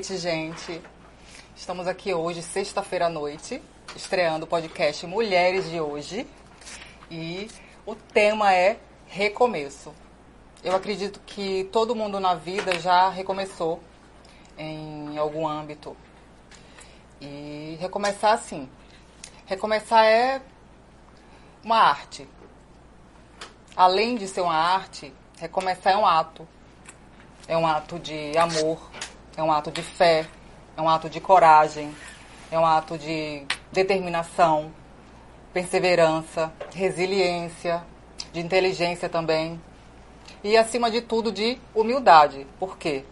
noite, gente. Estamos aqui hoje, sexta-feira à noite, estreando o podcast Mulheres de Hoje. E o tema é recomeço. Eu acredito que todo mundo na vida já recomeçou em algum âmbito. E recomeçar assim. Recomeçar é uma arte. Além de ser uma arte, recomeçar é um ato. É um ato de amor, é um ato de fé, é um ato de coragem, é um ato de determinação, perseverança, resiliência, de inteligência também. E, acima de tudo, de humildade. Por quê?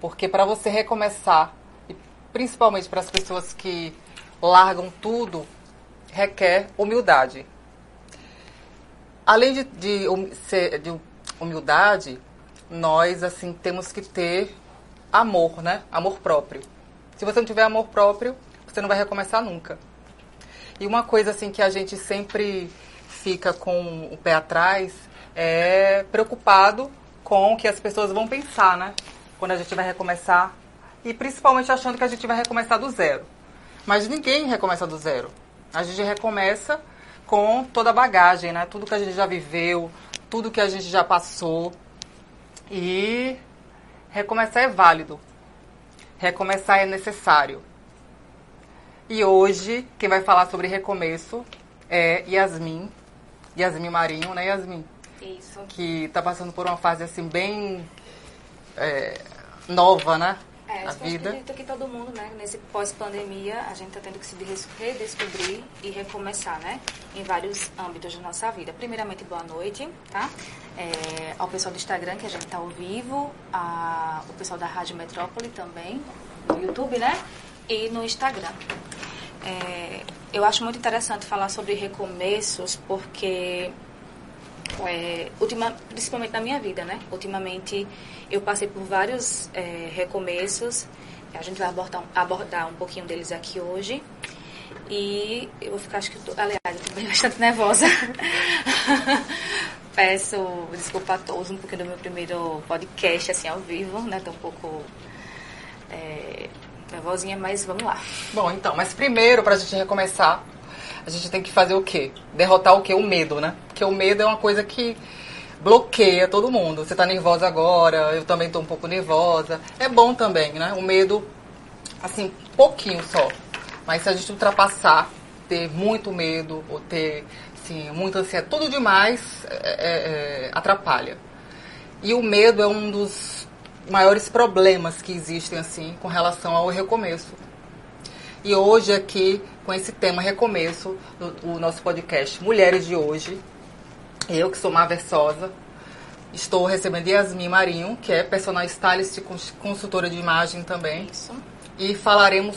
Porque para você recomeçar, e principalmente para as pessoas que largam tudo, requer humildade. Além de, de, de humildade, nós assim temos que ter amor, né? Amor próprio. Se você não tiver amor próprio, você não vai recomeçar nunca. E uma coisa assim que a gente sempre fica com o pé atrás é preocupado com o que as pessoas vão pensar, né? Quando a gente vai recomeçar. E principalmente achando que a gente vai recomeçar do zero. Mas ninguém recomeça do zero. A gente recomeça com toda a bagagem, né? Tudo que a gente já viveu, tudo que a gente já passou. E recomeçar é válido. Recomeçar é necessário. E hoje, quem vai falar sobre recomeço é Yasmin. Yasmin Marinho, né, Yasmin? Isso. Que está passando por uma fase assim bem é, nova, né? É, a vida. acredito que todo mundo, né, nesse pós-pandemia, a gente está tendo que se redescobrir e recomeçar, né, em vários âmbitos da nossa vida. Primeiramente, boa noite, tá? É, ao pessoal do Instagram, que a gente está ao vivo, a, o pessoal da Rádio Metrópole também, no YouTube, né, e no Instagram. É, eu acho muito interessante falar sobre recomeços, porque é, ultima, principalmente na minha vida, né? Ultimamente eu passei por vários é, recomeços. A gente vai abordar, abordar um pouquinho deles aqui hoje. E eu vou ficar, acho que eu tô, aliás, eu tô bastante nervosa. Peço desculpa a todos, um pouquinho do meu primeiro podcast, assim, ao vivo, né? Tô um pouco é, nervosinha, mas vamos lá. Bom, então, mas primeiro, pra gente recomeçar, a gente tem que fazer o quê? Derrotar o quê? O medo, né? Porque o medo é uma coisa que bloqueia todo mundo. Você tá nervosa agora, eu também tô um pouco nervosa. É bom também, né? O medo, assim, pouquinho só. Mas se a gente ultrapassar, ter muito medo, ou ter, assim, muita ansiedade, tudo demais é, é, é, atrapalha. E o medo é um dos maiores problemas que existem, assim, com relação ao recomeço. E hoje aqui, com esse tema recomeço, o, o nosso podcast Mulheres de Hoje, eu que sou uma versosa, estou recebendo Yasmin Marinho, que é personal stylist e consultora de imagem também. Isso. E falaremos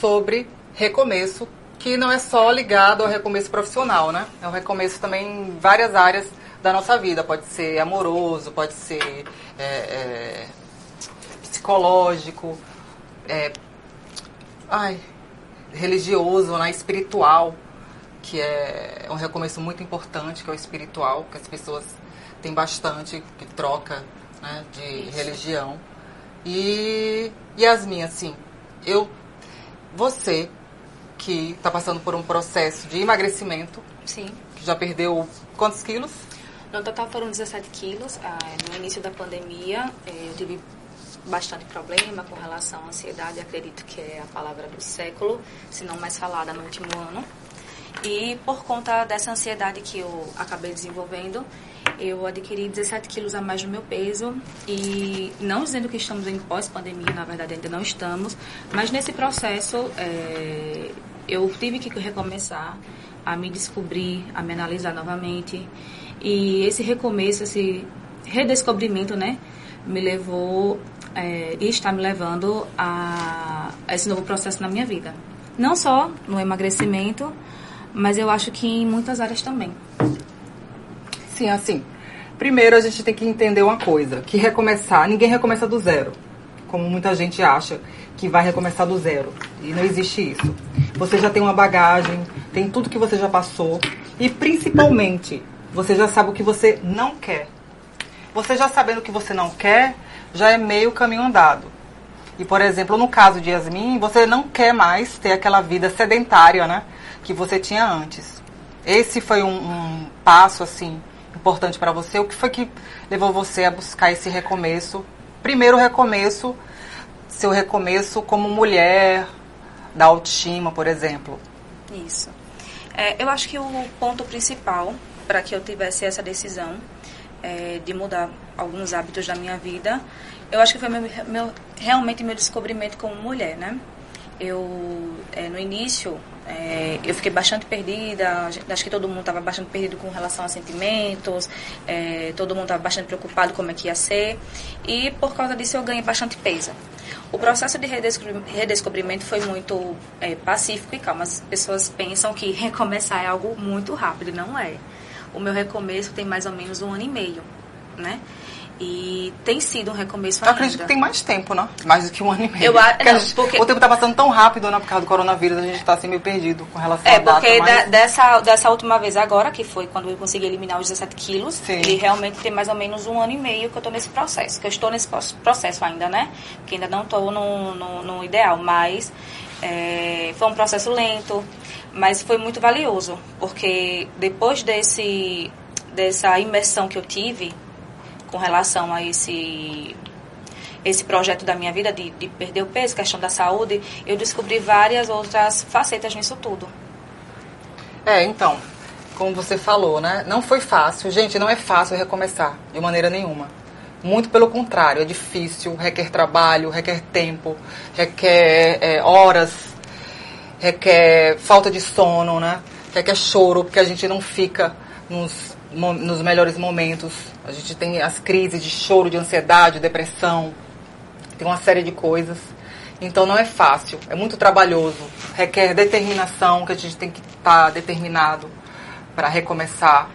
sobre recomeço, que não é só ligado ao recomeço profissional, né? É um recomeço também em várias áreas da nossa vida. Pode ser amoroso, pode ser é, é, psicológico, é, ai, religioso, né, espiritual, que é um recomeço muito importante, que é o espiritual, que as pessoas têm bastante, que troca né, de Isso. religião. E Yasmin, assim, eu, você que está passando por um processo de emagrecimento, Sim. que já perdeu quantos quilos? No total foram 17 quilos. Ah, no início da pandemia, eh, eu tive bastante problema com relação à ansiedade, acredito que é a palavra do século, se não mais falada no último ano. E por conta dessa ansiedade que eu acabei desenvolvendo, eu adquiri 17 quilos a mais do meu peso e não dizendo que estamos em pós-pandemia, na verdade ainda não estamos, mas nesse processo é, eu tive que recomeçar a me descobrir, a me analisar novamente e esse recomeço, esse redescobrimento, né, me levou é, e está me levando a, a esse novo processo na minha vida. Não só no emagrecimento, mas eu acho que em muitas áreas também. Sim, assim. Primeiro a gente tem que entender uma coisa, que recomeçar, ninguém recomeça do zero. Como muita gente acha que vai recomeçar do zero. E não existe isso. Você já tem uma bagagem, tem tudo que você já passou. E principalmente, você já sabe o que você não quer. Você já sabendo o que você não quer, já é meio caminho andado. E, por exemplo, no caso de Yasmin, você não quer mais ter aquela vida sedentária, né? Que você tinha antes. Esse foi um, um passo, assim, importante para você. O que foi que levou você a buscar esse recomeço? Primeiro recomeço, seu recomeço como mulher, da autoestima, por exemplo. Isso. É, eu acho que o ponto principal para que eu tivesse essa decisão é, de mudar alguns hábitos da minha vida, eu acho que foi meu, meu, realmente meu descobrimento como mulher, né? Eu, é, no início, é, eu fiquei bastante perdida, acho que todo mundo estava bastante perdido com relação a sentimentos, é, todo mundo estava bastante preocupado como é que ia ser, e por causa disso eu ganhei bastante peso. O processo de redescobrimento foi muito é, pacífico e calmo. As pessoas pensam que recomeçar é algo muito rápido, não é. O meu recomeço tem mais ou menos um ano e meio, né? E tem sido um recomeço Eu acredito que tem mais tempo, né? Mais do que um ano e meio. Eu, porque não, porque... O tempo está passando tão rápido, né? Por causa do coronavírus, a gente está assim meio perdido com relação é, à data. É, porque mas... dessa, dessa última vez agora, que foi quando eu consegui eliminar os 17 quilos, Sim. e realmente tem mais ou menos um ano e meio que eu estou nesse processo. Que eu estou nesse processo ainda, né? Que ainda não estou no, no, no, ideal, mas é, foi um processo lento, mas foi muito valioso. Porque depois desse, dessa imersão que eu tive com relação a esse esse projeto da minha vida de, de perder o peso, questão da saúde, eu descobri várias outras facetas nisso tudo. É, então, como você falou, né? Não foi fácil. Gente, não é fácil recomeçar, de maneira nenhuma. Muito pelo contrário, é difícil, requer trabalho, requer tempo, requer é, horas, requer falta de sono, né? Requer choro, porque a gente não fica nos nos melhores momentos. A gente tem as crises de choro, de ansiedade, depressão, tem uma série de coisas. Então não é fácil, é muito trabalhoso, requer determinação, que a gente tem que estar tá determinado para recomeçar.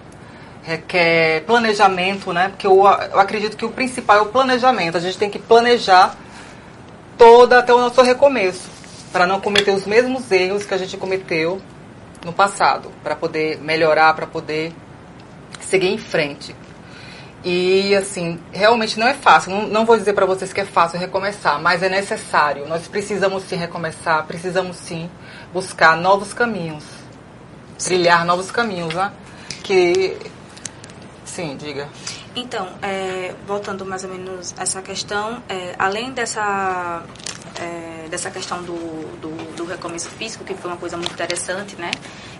Requer planejamento, né? Porque eu, eu acredito que o principal é o planejamento. A gente tem que planejar toda até o nosso recomeço, para não cometer os mesmos erros que a gente cometeu no passado, para poder melhorar, para poder seguir em frente. E, assim, realmente não é fácil. Não, não vou dizer para vocês que é fácil recomeçar, mas é necessário. Nós precisamos sim recomeçar, precisamos sim buscar novos caminhos. Sim. Trilhar novos caminhos, né? Que. Sim, diga. Então, é, voltando mais ou menos a essa questão, é, além dessa, é, dessa questão do, do, do recomeço físico, que foi uma coisa muito interessante, né?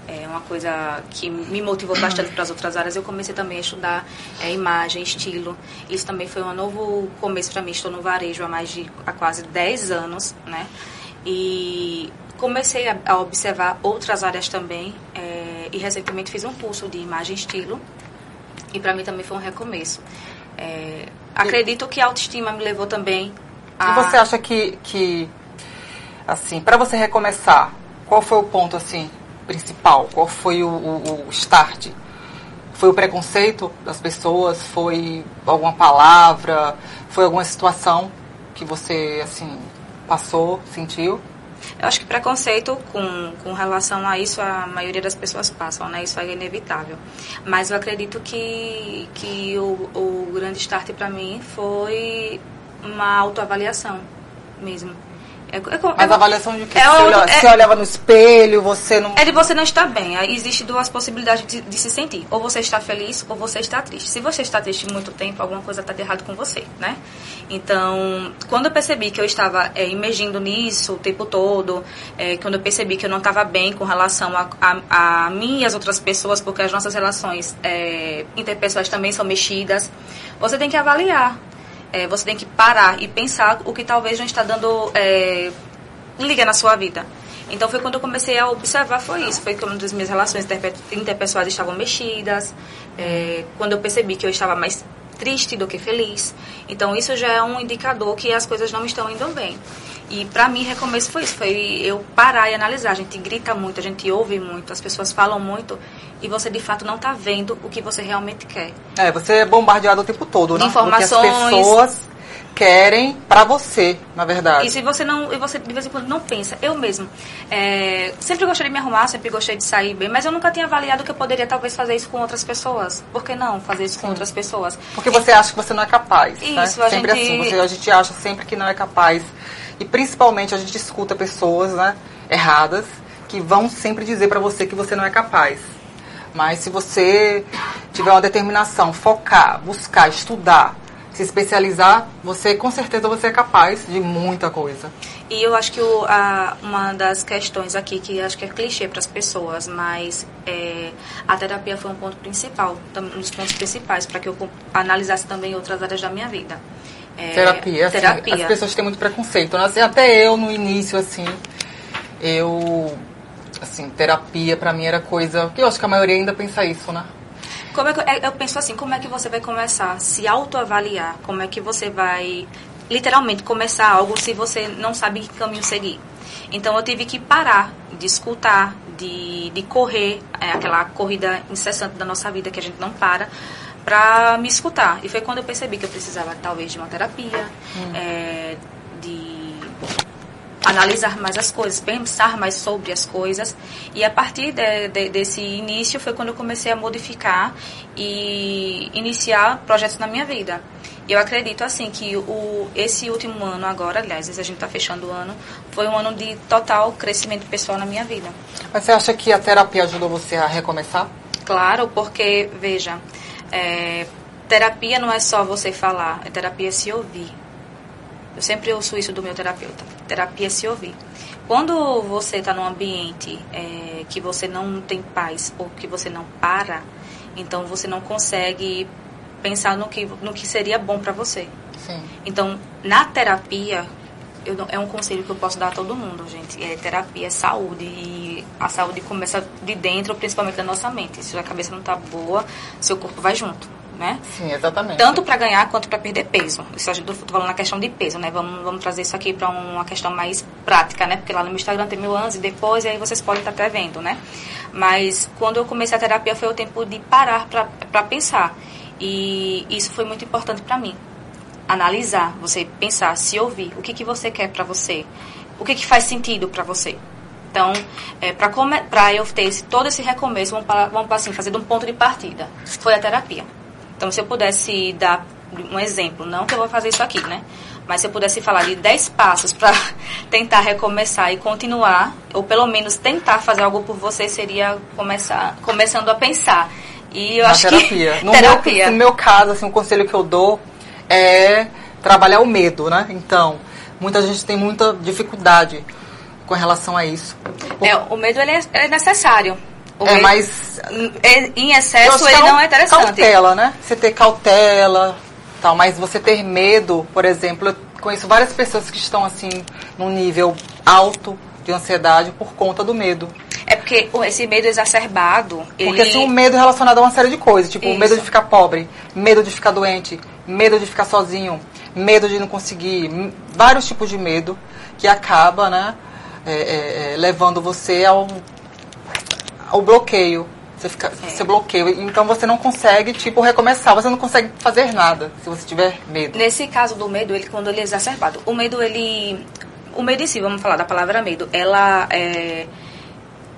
é uma coisa que me motivou bastante para as outras áreas. Eu comecei também a estudar é, imagem, estilo. Isso também foi um novo começo para mim. Estou no varejo há mais de há quase 10 anos, né? E comecei a, a observar outras áreas também. É, e recentemente fiz um curso de imagem e estilo. E para mim também foi um recomeço. É, acredito que a autoestima me levou também. E você acha que, que assim, para você recomeçar, qual foi o ponto, assim, principal? Qual foi o, o, o start? Foi o preconceito das pessoas? Foi alguma palavra? Foi alguma situação que você, assim, passou, sentiu? Eu acho que preconceito com, com relação a isso a maioria das pessoas passam, né? Isso é inevitável. Mas eu acredito que, que o, o grande start para mim foi uma autoavaliação mesmo. É, é, Mas é, avaliação de quê? É, você, olha, você olhava no espelho, você não. É de você não estar bem. Existem duas possibilidades de, de, se sentir. Ou você está feliz ou você está triste. Se você está triste muito tempo, alguma coisa está de errado com você, né? Então, quando eu percebi que eu estava é, imergindo nisso o tempo todo, é, quando eu percebi que eu não estava bem com relação a, a, a, mim e as outras pessoas, porque as nossas relações é, interpessoais também são mexidas, você tem que avaliar é, você tem que parar e pensar o que talvez não está dando é, liga na sua vida. Então foi quando eu comecei a observar, foi isso. Foi quando as minhas relações interpessoais estavam mexidas, é, quando eu percebi que eu estava mais triste do que feliz. Então isso já é um indicador que as coisas não estão indo bem. E para mim, recomeço foi isso, foi eu parar e analisar. A gente grita muito, a gente ouve muito, as pessoas falam muito e você de fato não está vendo o que você realmente quer. É, você é bombardeado o tempo todo, né? Informações. O que as pessoas querem para você, na verdade. E se você não, e você de vez em quando não pensa, eu mesmo, é, sempre gostei de me arrumar, sempre gostei de sair bem, mas eu nunca tinha avaliado que eu poderia talvez fazer isso com outras pessoas. Por que não fazer isso Sim. com outras pessoas? Porque você acha que você não é capaz. Isso, né? a sempre gente... assim, você, a gente acha sempre que não é capaz E principalmente a gente escuta pessoas né, erradas que vão sempre dizer para você que você não é capaz. Mas se você tiver uma determinação, focar, buscar, estudar, se especializar, você com certeza você é capaz de muita coisa. E eu acho que o, a, uma das questões aqui que acho que é clichê para as pessoas, mas é, a terapia foi um ponto principal, um dos pontos principais para que eu analisasse também outras áreas da minha vida. É, terapia, assim, terapia. As pessoas têm muito preconceito. Né? Assim, até eu no início, assim, eu assim, terapia para mim era coisa que eu acho que a maioria ainda pensa isso, né? Como é que, é, eu penso assim, como é que você vai começar a se autoavaliar? Como é que você vai literalmente começar algo se você não sabe que caminho seguir? Então eu tive que parar de escutar, de, de correr, é, aquela corrida incessante da nossa vida que a gente não para, para me escutar. E foi quando eu percebi que eu precisava talvez de uma terapia, hum. é, de analisar mais as coisas, pensar mais sobre as coisas. E a partir de, de, desse início foi quando eu comecei a modificar e iniciar projetos na minha vida. Eu acredito assim que o, esse último ano agora, aliás, a gente está fechando o ano, foi um ano de total crescimento pessoal na minha vida. Mas você acha que a terapia ajudou você a recomeçar? Claro, porque, veja, é, terapia não é só você falar, é terapia se ouvir. Eu sempre ouço isso do meu terapeuta. Terapia é se ouvir. Quando você está num ambiente é, que você não tem paz ou que você não para, então você não consegue pensar no que, no que seria bom para você. Sim. Então, na terapia, é um conselho que eu posso dar a todo mundo, gente. É terapia, é saúde. E a saúde começa de dentro, principalmente da nossa mente. Se a cabeça não está boa, seu corpo vai junto né? Sim, exatamente. Tanto para ganhar quanto para perder peso. Isso a gente tô falando na questão de peso, né? Vamos, vamos trazer isso aqui para uma questão mais prática, né? Porque lá no meu Instagram tem mil anos e depois, e aí vocês podem estar até vendo, né? Mas quando eu comecei a terapia foi o tempo de parar para pensar. E isso foi muito importante para mim. Analisar, você pensar, se ouvir, o que, que você quer para você, o que, que faz sentido para você. Então, é, para eu ter esse, todo esse recomeço, vamos, para, vamos assim, fazer de um ponto de partida. Foi a terapia. Então, se eu pudesse dar um exemplo, não que eu vou fazer isso aqui, né? Mas se eu pudesse falar de 10 passos para tentar recomeçar e continuar, ou pelo menos tentar fazer algo por você, seria começar, começando a pensar. E eu Na acho terapia. que. No terapia. Meu, no meu caso, assim, o conselho que eu dou é trabalhar o medo, né? Então, muita gente tem muita dificuldade com relação a isso. É, o medo ele é, é necessário. É, mas é, em excesso ele não é interessante. Cautela, né? Você ter cautela, tal, mas você ter medo, por exemplo, eu conheço várias pessoas que estão assim num nível alto de ansiedade por conta do medo. É porque esse medo exacerbado. Porque assim, o medo relacionado a uma série de coisas, tipo Isso. medo de ficar pobre, medo de ficar doente, medo de ficar sozinho, medo de não conseguir, vários tipos de medo que acaba, né, é, é, é levando você ao o bloqueio. Você, fica, é. você bloqueia. Então você não consegue, tipo, recomeçar. Você não consegue fazer nada se você tiver medo. Nesse caso do medo, ele quando ele é exacerbado. O medo, ele. O medo em si, vamos falar da palavra medo. Ela é.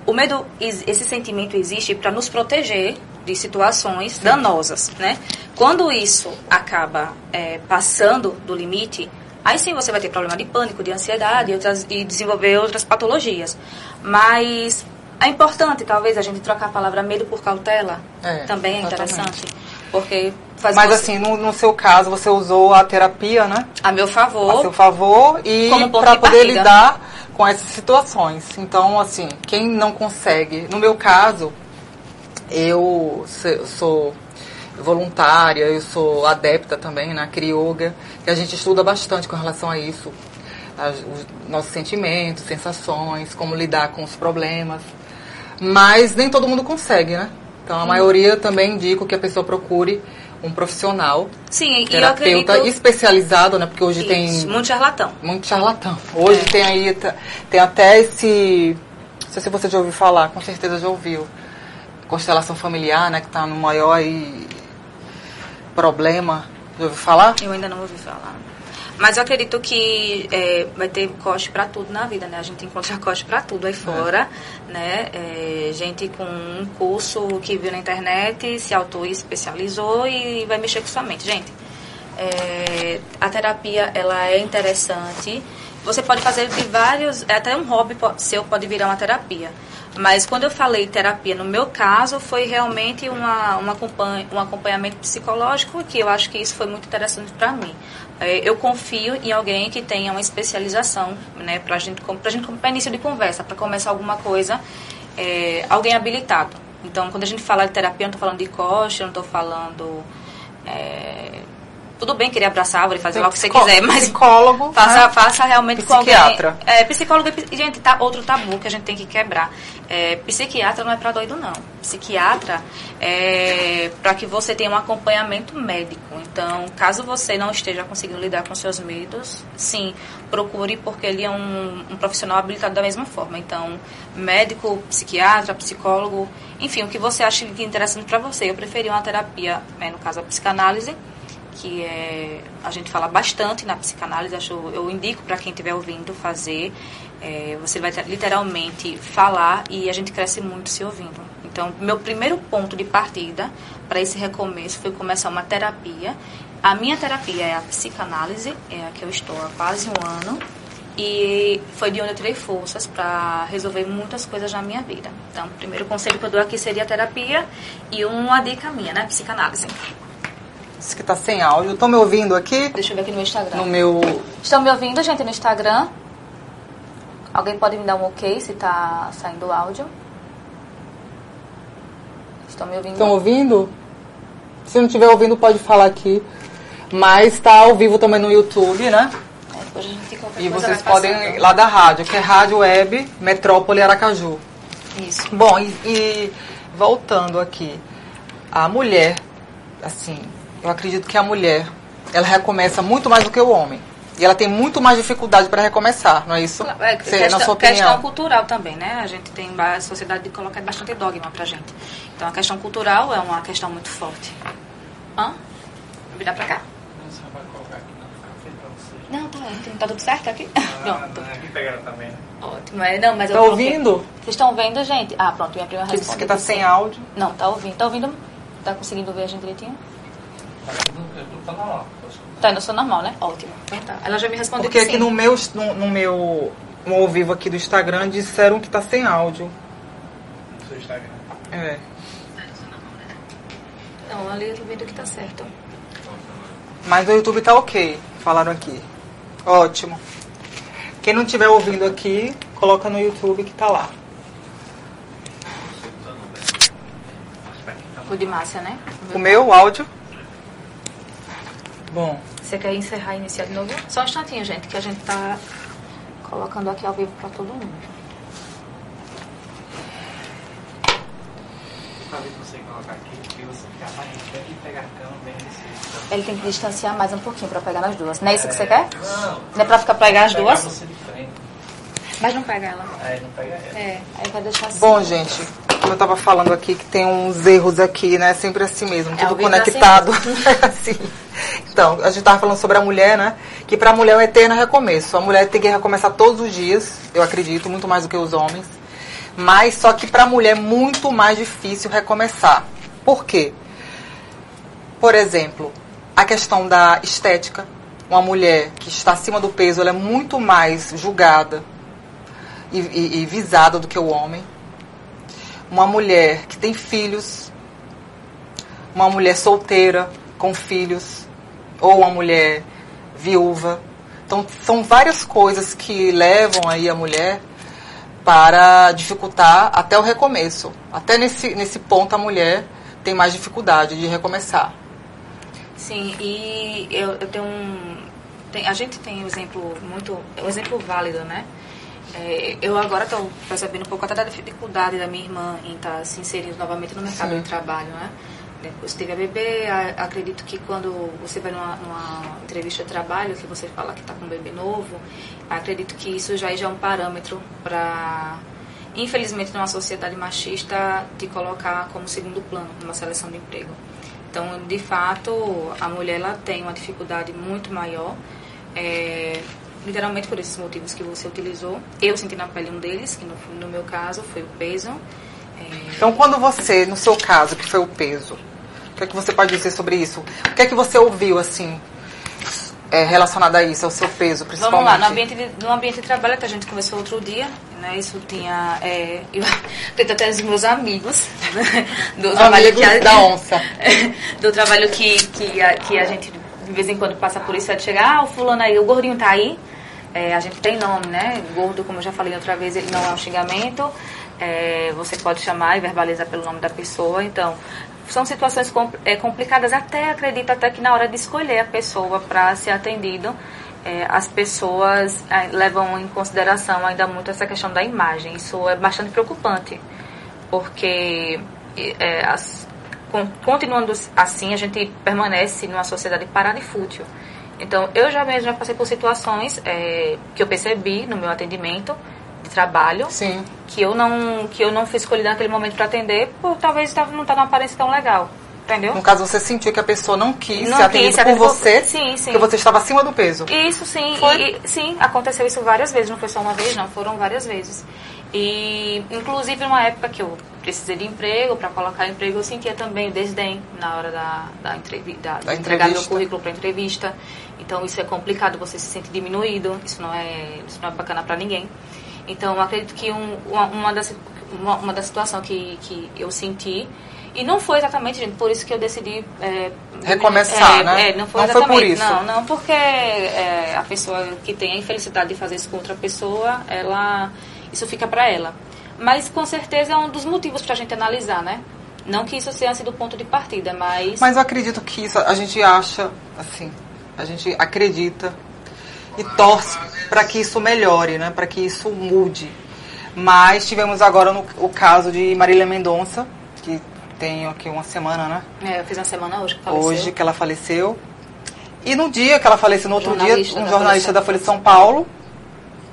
O medo, esse sentimento existe para nos proteger de situações Sim. danosas, né? Quando isso acaba é, passando do limite, aí sim você vai ter problema de pânico, de ansiedade e, outras, e desenvolver outras patologias. Mas é importante, talvez, a gente trocar a palavra medo por cautela. É, Também é interessante. Porque faz Mas você... assim, no, no, seu caso, você usou a terapia, né? A meu favor. A seu favor e para poder lidar com essas situações. Então, assim, quem não consegue... No meu caso, eu sou voluntária, eu sou adepta também na Crioga, que a gente estuda bastante com relação a isso. os nossos sentimentos, sensações, como lidar com os problemas. Mas nem todo mundo consegue, né? Então a hum. maioria também indico que a pessoa procure um profissional, Sim, terapeuta acredito... especializado, né? Porque hoje Isso, tem muito charlatão. Muito charlatão. Hoje é. tem aí tem até esse, não sei se você já ouviu falar, com certeza já ouviu. Constelação familiar, né? Que está no maior aí, problema. Já ouviu falar? Eu ainda não ouvi falar. Mas eu acredito que é, vai ter corte para tudo na vida, né? A gente encontra corte para tudo aí fora, é. né? É, gente com um curso que viu na internet, se auto-especializou e vai mexer com sua mente. Gente, é, a terapia, ela é interessante você pode fazer de vários, é até um hobby seu pode virar uma terapia. Mas quando eu falei terapia, no meu caso, foi realmente uma, uma um acompanhamento psicológico que eu acho que isso foi muito interessante para mim. É, eu confio em alguém que tenha uma especialização, né, para gente, a gente, para início de conversa, para começar alguma coisa, é, alguém habilitado. Então, quando a gente fala de terapia, eu não estou falando de coach, eu não estou falando é, tudo bem querer abraçar a árvore, fazer lá o que você quiser, mas psicólogo, faça, né? faça realmente psiquiatra. com alguém. É, psicólogo, gente, tá outro tabu que a gente tem que quebrar. É, psiquiatra não é para doido não. Psiquiatra é para que você tenha um acompanhamento médico. Então, caso você não esteja conseguindo lidar com seus medos, sim, procure porque ele é um, um profissional habilitado da mesma forma. Então, médico, psiquiatra, psicólogo, enfim, o que você acha é interessante para você. Eu preferi uma terapia, né, no caso a psicanálise, que é, a gente fala bastante na psicanálise, acho, eu indico para quem estiver ouvindo fazer. É, você vai literalmente falar e a gente cresce muito se ouvindo. Então, meu primeiro ponto de partida para esse recomeço foi começar uma terapia. A minha terapia é a psicanálise, é a que eu estou há quase um ano. E foi de onde eu tirei forças para resolver muitas coisas na minha vida. Então, o primeiro conselho que eu dou aqui seria a terapia e uma dica minha, né? Psicanálise que tá sem áudio. Estão me ouvindo aqui? Deixa eu ver aqui no Instagram. No meu. Estão me ouvindo, gente, no Instagram? Alguém pode me dar um ok se tá saindo o áudio? Estão me ouvindo? Estão ouvindo? Se não estiver ouvindo, pode falar aqui. Mas está ao vivo também no YouTube, né? É, depois a gente e vocês podem ir lá da rádio, que é Rádio Web Metrópole Aracaju. Isso. Bom, e, e voltando aqui, a mulher, assim, eu acredito que a mulher, ela recomeça muito mais do que o homem. E ela tem muito mais dificuldade para recomeçar, não é isso? É, Você, questão, na sua opinião. questão cultural também, né? A gente tem a sociedade coloca bastante dogma pra gente. Então a questão cultural é uma questão muito forte. Hã? Vou virar pra cá. Não, tá, tá tudo certo aqui? Ah, pronto. Aqui pegaram também, né? Ótimo. É, não, mas tá ouvindo? Vocês estão vendo, gente? Ah, pronto, minha prima responde. que tá sem áudio. Não, tá ouvindo. Tá ouvindo? Tá conseguindo ver a gente direitinho? Tá normal. Tá no som normal, né? Ótimo. Então tá. Ela já me respondeu Porque que aqui no meu, no, no, meu no ao vivo aqui do Instagram disseram que tá sem áudio. No seu Instagram? É. Não, ali eu tô vendo que tá certo. Mas o YouTube tá ok, falaram aqui. Ótimo. Quem não estiver ouvindo aqui, coloca no YouTube que tá lá. O de Márcia, né? O meu áudio. Bom. Você quer encerrar e iniciar de novo? Só um instantinho, gente, que a gente tá colocando aqui ao vivo para todo mundo. Ele tem que distanciar mais um pouquinho para pegar nas duas. Não é isso que você quer? Não. Não é para ficar pegar as duas? Você de frente. Mas não pega ela. É, não pega ela. É, aí vai deixar assim. Bom, gente, como eu tava falando aqui, que tem uns erros aqui, né? Sempre assim mesmo, É, tudo é assim conectado. assim. Então, a gente tava falando sobre a mulher, né? Que pra mulher é um eterno recomeço. A mulher tem que recomeçar todos os dias, eu acredito, muito mais do que os homens. Mas só que pra mulher é muito mais difícil recomeçar. Por quê? Por exemplo, a questão da estética. Uma mulher que está acima do peso, ela é muito mais julgada e, e, e visada do que o homem. Uma mulher que tem filhos, uma mulher solteira com filhos, ou uma mulher viúva. Então, são várias coisas que levam aí a mulher para dificultar até o recomeço. Até nesse, nesse ponto a mulher tem mais dificuldade de recomeçar. Sim, e eu, eu tenho um. Tem, a gente tem um exemplo muito. um exemplo válido, né? É, eu agora estou percebendo um pouco até da dificuldade da minha irmã em estar tá se inserindo novamente no mercado Sim. de trabalho, né? Depois teve a bebê, a- acredito que quando você vai numa, numa entrevista de trabalho, que você fala que está com um bebê novo, acredito que isso já, já é um parâmetro para, infelizmente, numa sociedade machista, te colocar como segundo plano numa seleção de emprego. Então, de fato, a mulher ela tem uma dificuldade muito maior, é, literalmente por esses motivos que você utilizou. Eu senti na pele um deles, que no, no meu caso foi o peso. É, Então, quando você, no seu caso, que foi o peso, o que é que você pode dizer sobre isso? O que é que você ouviu, assim, é, relacionada a isso, ao seu peso, principalmente? Vamos lá, no ambiente, de, no ambiente de trabalho que a gente conversou outro dia, né? Isso tinha. É, eu, até os meus amigos do Amigos trabalho que a, da onça. do trabalho que, que, a, que a gente de vez em quando passa por isso é de chegar, ah, o fulano aí, o gordinho tá aí. É, a gente tem nome, né? Gordo, como eu já falei outra vez, ele não é um xingamento. É, você pode chamar e verbalizar pelo nome da pessoa. Então, são situações compl- é, complicadas. Até acredito até que na hora de escolher a pessoa para ser atendido, é, as pessoas é, levam em consideração ainda muito essa questão da imagem. Isso é bastante preocupante, porque é, as- con- continuando assim, a gente permanece numa sociedade parada e fútil. Então, eu já mesmo já passei por situações é, que eu percebi no meu atendimento de trabalho Sim. que eu não que eu não fui escolhida naquele momento para atender por talvez não estar numa aparência tão legal, entendeu? No caso, você sentiu que a pessoa não quis Não ser quis por você, Sim, sim. porque você estava acima do peso. Isso sim, Foi? e- e- sim, aconteceu isso várias vezes, não foi só uma vez, não, foram várias vezes. E inclusive numa época que eu precisei de emprego, para colocar emprego, eu sentia também desdém na hora da, da, entrevi da, Da entregar meu currículo para entrevista. Então isso é complicado, você se sente diminuído, isso não é, isso não é bacana para ninguém. Então acredito que um, uma, uma, das, uma, uma das situações que, que eu senti e não foi exatamente, gente, por isso que eu decidi... é, Recomeçar, é, né? É, não foi Não foi por exatamente. isso. Não, não, porque é, a pessoa que tem a infelicidade de fazer isso com outra pessoa, ela isso fica para ela. Mas com certeza é um dos motivos para a gente analisar, né? Não que isso seja do ponto de partida, mas, Mas eu acredito que isso a gente acha, assim, a gente acredita e torce para que isso melhore, né? Para que isso mude. Mas tivemos agora no, o caso de Marília Mendonça, que tem aqui uma semana, né? é, eu fiz uma semana hoje que faleceu. Hoje que ela faleceu. E no dia que ela faleceu, no outro dia, um jornalista da Folha de São Paulo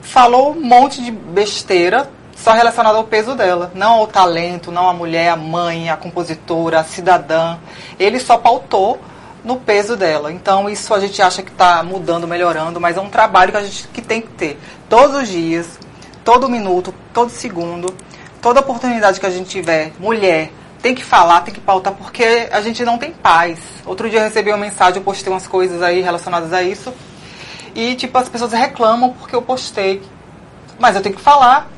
falou um monte de besteira só relacionada ao peso dela. Não ao talento, não à mulher, a mãe, a compositora, a cidadã. Ele só pautou no peso dela. Então isso a gente acha que está mudando, melhorando, mas é um trabalho que a gente que tem que ter todos os dias, todo minuto, todo segundo, toda oportunidade que a gente tiver, mulher, tem que falar, tem que pautar, porque a gente não tem paz. Outro dia eu recebi uma mensagem, eu postei umas coisas aí relacionadas a isso. E, tipo, as pessoas reclamam porque eu postei. Mas eu tenho que falar.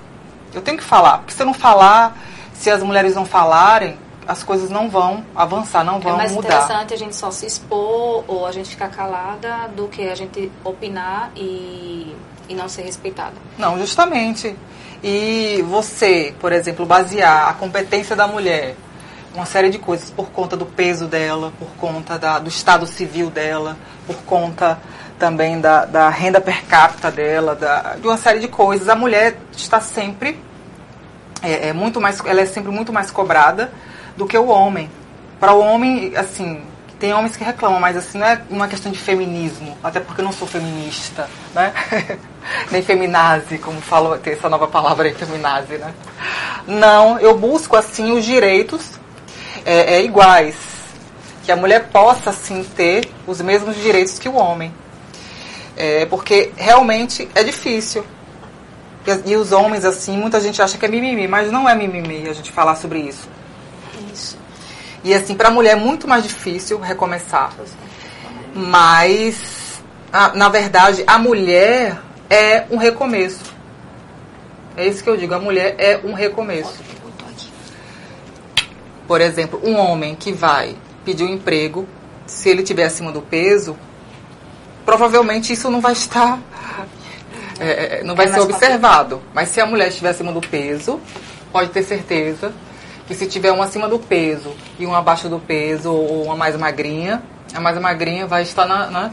Eu tenho que falar. Porque se eu não falar, se as mulheres não falarem, as coisas não vão avançar, não É vão mais mudar. interessante a gente só se expor ou a gente ficar calada do que a gente opinar e, e não ser respeitada. Não, justamente. E você, por exemplo, basear a competência da mulher, uma série de coisas, por conta do peso dela, por conta da, do estado civil dela, por conta também da, da renda per capita dela, da, de uma série de coisas. A mulher está sempre, é, é muito mais, ela é sempre muito mais cobrada do que o homem. Para o homem, assim, tem homens que reclamam, mas assim, não é uma questão de feminismo, até porque eu não sou feminista, né? Nem feminazi, como falou, tem essa nova palavra aí, feminazi, né? Não, eu busco, assim, os direitos é, é, iguais. Que a mulher possa, assim, ter os mesmos direitos que o homem. É, porque realmente é difícil. E, e os homens, assim, muita gente acha que é mimimi, mas não é mimimi a gente falar sobre isso. Isso. E assim, para a mulher é muito mais difícil recomeçar. Mas, a- na verdade, a mulher é um recomeço. É isso que eu digo, a mulher é um recomeço. Por exemplo, um homem que vai pedir um emprego, se ele tiver acima do peso, provavelmente isso não vai estar. é, é, não vai É ser observado. Mas se a mulher estiver acima do peso, pode ter certeza que se tiver um acima do peso e um abaixo do peso ou uma mais magrinha, a mais magrinha vai estar na, na-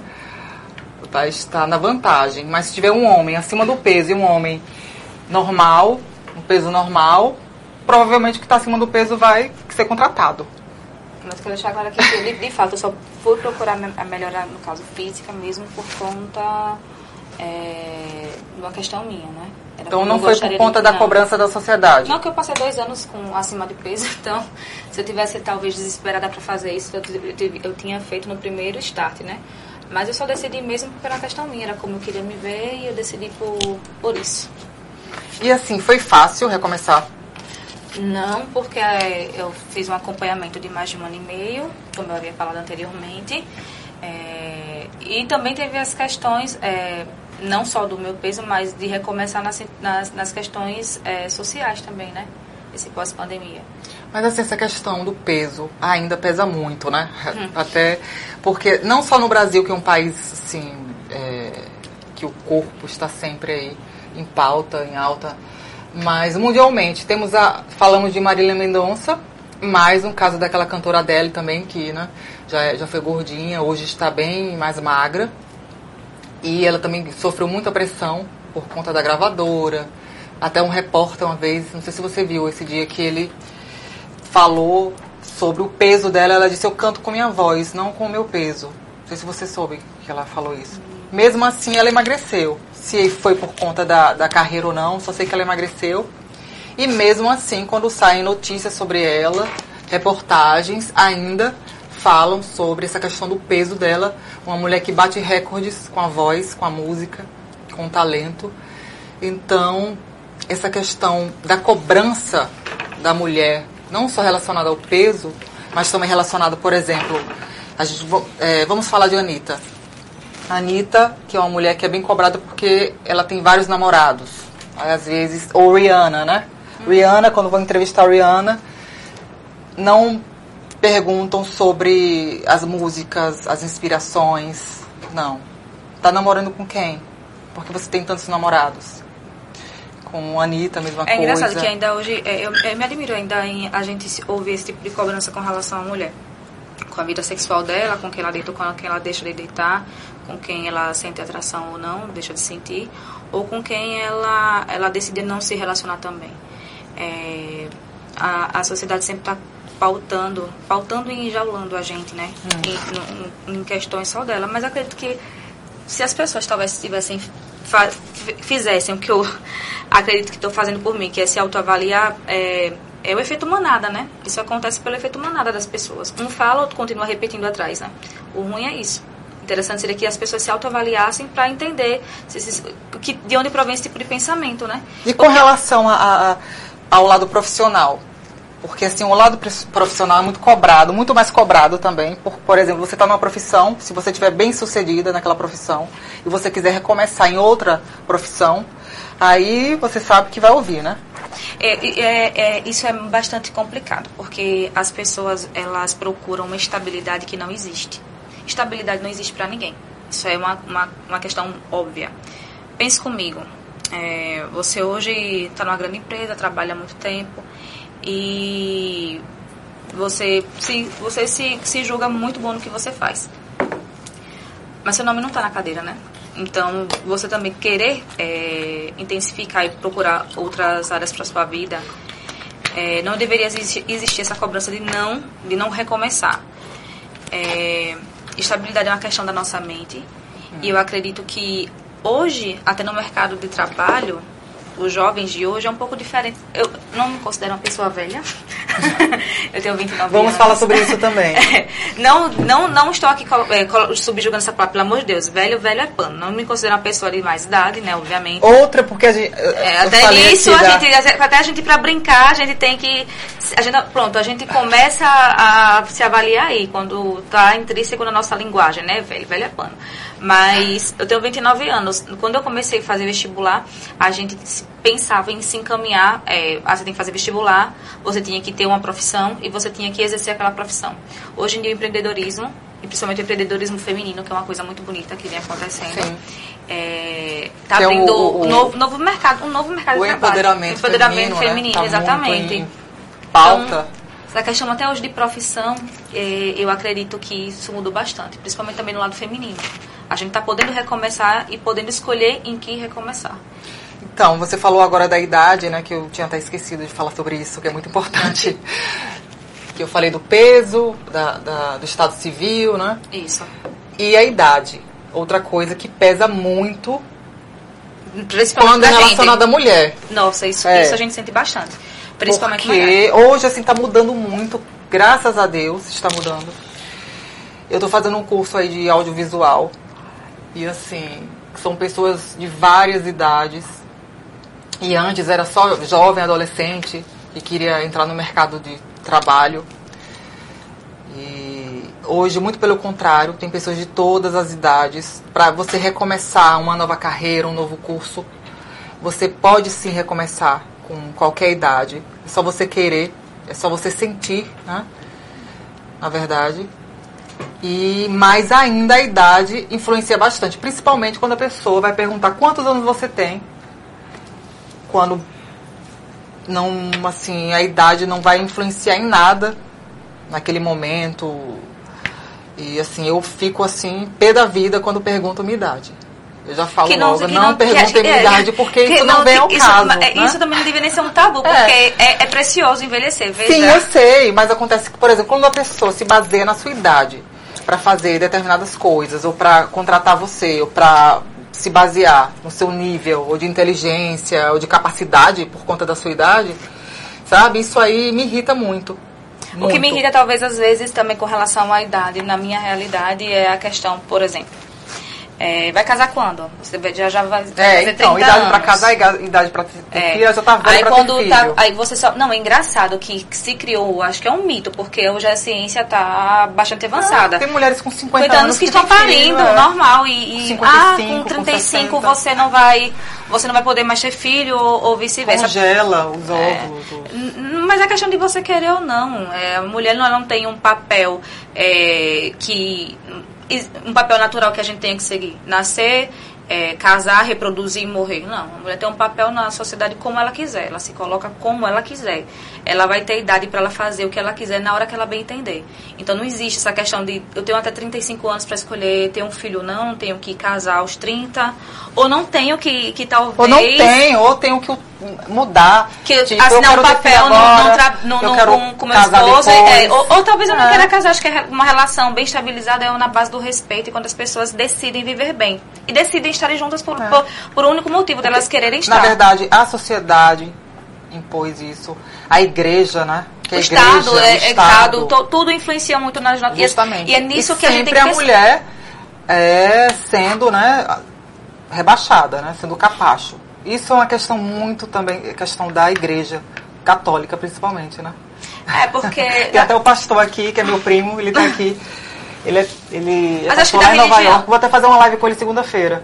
vai estar na vantagem. Mas se tiver um homem acima do peso e um homem normal, um peso normal, provavelmente o que está acima do peso vai ser contratado. Mas quero deixar agora aqui que, de, de fato, eu só fui procurar me- melhorar, no caso, física mesmo, por conta é, de uma questão minha, né? Era Então não foi por conta de- da não. cobrança da sociedade. Não que eu passei dois anos com acima de peso, então se eu tivesse talvez desesperada para fazer isso, eu, eu, eu tinha feito no primeiro start, né? Mas eu só decidi mesmo pela questão minha, era como eu queria me ver e eu decidi por, por isso. E assim, foi fácil recomeçar. Não, porque eh, eu fiz um acompanhamento de mais de um ano e meio, como eu havia falado anteriormente. É, e também teve as questões, é, não só do meu peso, mas de recomeçar nas, nas, nas questões é, sociais também, né? Esse pós-pandemia. Mas assim, essa questão do peso ainda pesa muito, né? Até porque não só no Brasil, que é um país assim, é, que o corpo está sempre aí em pauta, em alta, mas mundialmente temos a falamos de Marília Mendonça, mais um caso daquela cantora Adele também que, né, já é- já foi gordinha, hoje está bem mais magra. E ela também sofreu muita pressão por conta da gravadora. Até um repórter uma vez, não sei se você viu esse dia que ele falou sobre o peso dela. Ela disse: Eu canto com minha voz, não com o meu peso. Não sei se você soube que ela falou isso. Mesmo assim, ela emagreceu. Se foi por conta da, da carreira ou não, só sei que ela emagreceu. E mesmo assim, quando saem notícias sobre ela, reportagens ainda falam sobre essa questão do peso dela. Uma mulher que bate recordes com a voz, com a música, com o talento. Então, essa questão da cobrança da mulher, não só relacionada ao peso, mas também relacionada, por exemplo, a gente, é, vamos falar de Anitta. A Anitta, que é uma mulher que é bem cobrada porque ela tem vários namorados. Aí, às vezes, ou Rihanna, né? Rihanna, quando vão entrevistar a Rihanna, não perguntam sobre as músicas, as inspirações. Não. Tá namorando com quem? Porque você tem tantos namorados. Com a Anitta, a mesma É coisa. engraçado que ainda hoje, é, eu, eu me admiro ainda em a gente ouvir esse tipo de cobrança com relação à mulher. Com a vida sexual dela, com quem ela deita, com quem ela deixa de deitar, com quem ela sente atração ou não, deixa de sentir, ou com quem ela, ela decide não se relacionar também. É, a, a sociedade sempre está pautando, pautando e enjaulando a gente, né? Em, no- em questões só dela. Mas acredito que se as pessoas talvez tivessem fizessem o que eu acredito que estou fazendo por mim, que é se autoavaliar, é, é o efeito manada, né? Isso acontece pelo efeito manada das pessoas. Um fala, outro continua repetindo atrás, né? O ruim é isso. Interessante seria que as pessoas se autoavaliassem para entender se, se, que, de onde provém esse tipo de pensamento, né? E com relação a- a- ao lado profissional? Porque assim, o lado profissional é muito cobrado, muito mais cobrado também. Por, por exemplo, você está numa profissão, se você estiver bem sucedida naquela profissão e você quiser recomeçar em outra profissão, aí você sabe que vai ouvir, né? É, é, é, isso é bastante complicado, porque as pessoas elas procuram uma estabilidade que não existe. Estabilidade não existe para ninguém. Isso é uma, uma, uma questão óbvia. Pense comigo. é, você hoje está numa grande empresa, trabalha há muito tempo e você se, você se, se julga muito bom no que você faz. Mas seu nome não está na cadeira, né? Então, você também querer é, intensificar e procurar outras áreas para sua vida, é, não deveria existir, essa cobrança de não, de não recomeçar. É, estabilidade é uma questão da nossa mente. E eu acredito que hoje, até no mercado de trabalho, os jovens de hoje é um pouco diferente. Eu não me considero uma pessoa velha. eu tenho 29 anos. Vamos falar sobre isso também. não, não, não estou aqui é, subjugando essa palavra, pelo amor de Deus. Velho, velho é pano. Não me considero uma pessoa de mais idade, né? Obviamente. Outra, porque a gente. É, até aqui a gente, até a gente, pra brincar, a gente tem que. A gente, pronto, a gente começa a, a se avaliar aí, quando tá intrínseco na nossa linguagem, né, velho? Velho é pano. Mas eu tenho 29 anos. Quando eu comecei a fazer vestibular, a gente pensava em se encaminhar. É, ah, você tem que fazer vestibular, você tinha que ter uma profissão e você tinha que exercer aquela profissão. Hoje em dia, o empreendedorismo, e principalmente o empreendedorismo feminino, que é uma coisa muito bonita que vem acontecendo. Sim. É, tá Que é o- abrindo o- um novo, novo mercado, um novo mercado O de trabalho. empoderamento, empoderamento feminino, feminino, né? Tá exatamente. pauta. Então, essa questão até hoje de profissão, eh, eu acredito que isso mudou bastante, principalmente também no lado feminino. A gente está podendo recomeçar e podendo escolher em que recomeçar. Então, você falou agora da idade, né? Que eu tinha até esquecido de falar sobre isso, que é muito importante. que eu falei do peso, da, da- do estado civil, né? Isso. E a idade. Outra coisa que pesa muito Principalmente quando é relacionada à mulher. Nossa, isso, É. isso a gente sente bastante. Principalmente mulher. Porque hoje, assim, tá mudando muito. Graças a Deus, está mudando. Eu tô fazendo um curso aí de audiovisual. E, assim, são pessoas de várias idades. E antes era só jovem, adolescente, que queria entrar no mercado de trabalho. E hoje, muito pelo contrário, tem pessoas de todas as idades. Para você recomeçar uma nova carreira, um novo curso, você pode sim recomeçar com qualquer idade. É só você querer, é só você sentir, né? Na verdade. E mais ainda a idade influencia bastante, principalmente quando a pessoa vai perguntar quantos anos você tem. Quando não, assim, a idade não vai influenciar em nada naquele momento. E assim, eu fico assim, pé da vida quando perguntam minha idade. Eu já falo Que não- logo, que não, não- perguntem minha é, idade, porque que isso não, vem ao isso, caso. é, né? Isso também não deveria ser um tabu, porque é, é precioso envelhecer. Veja. Sim, eu sei, mas acontece que, por exemplo, quando uma pessoa se baseia na sua idade para fazer determinadas coisas, ou para contratar você, ou para se basear no seu nível, ou de inteligência, ou de capacidade por conta da sua idade, sabe? Isso aí me irrita muito. O que me irrita, talvez, às vezes, também com relação à idade, na minha realidade, é a questão, por exemplo, é, vai casar quando? Você já, já vai, É, então, 30 idade pra anos. casar, idade pra ter É. filho, já tá velha aí quando ter tá, aí você só, não, é engraçado que se criou, acho que é um mito, porque hoje a ciência tá bastante avançada. Ah, tem mulheres com 50, 50 anos que, estão têm filho, parindo, é. normal. E, e 55, ah, com com 35 60. você não vai. Você não vai poder mais ter filho ou, ou vice-versa. Congela os É. óvulos. os- N- Mas é questão de você querer ou não. É, a mulher não, não tem um papel é, que. Um papel natural que a gente tem que seguir. Nascer, é, casar, reproduzir e morrer. Não. A mulher tem um papel na sociedade como ela quiser. Ela se coloca como ela quiser. Ela vai ter idade para ela fazer o que ela quiser na hora que ela bem entender. Então não existe essa questão de eu tenho até 35 anos para escolher ter um filho não, tenho que casar aos 30, ou não tenho que, que talvez. Ou não tem, ou tenho que mudar. Que Tipo, assinar um papel agora, no, no, no- com, meu esposo. é, ou, ou talvez eu não É. queira casar. Acho que é uma relação bem estabilizada é na base do respeito e quando as pessoas decidem viver bem. E decidem estarem juntas por, por, por um único motivo delas quererem estar. É. Na verdade, a sociedade impôs isso. A igreja, né? Que o a Estado, igreja, é, o é Estado, Estado, to- tudo influencia muito nas nossas Justamente. E é nisso E que a gente tem sempre que a mulher é sendo, né, rebaixada, né, sendo capacho. Isso é uma questão muito também, questão da igreja católica, principalmente, né? É porque. Tem até o pastor aqui, que é meu primo, ele tá aqui. Ele é, ele é Mas acho que lá em Nova. York. Vou até fazer uma live com ele segunda-feira.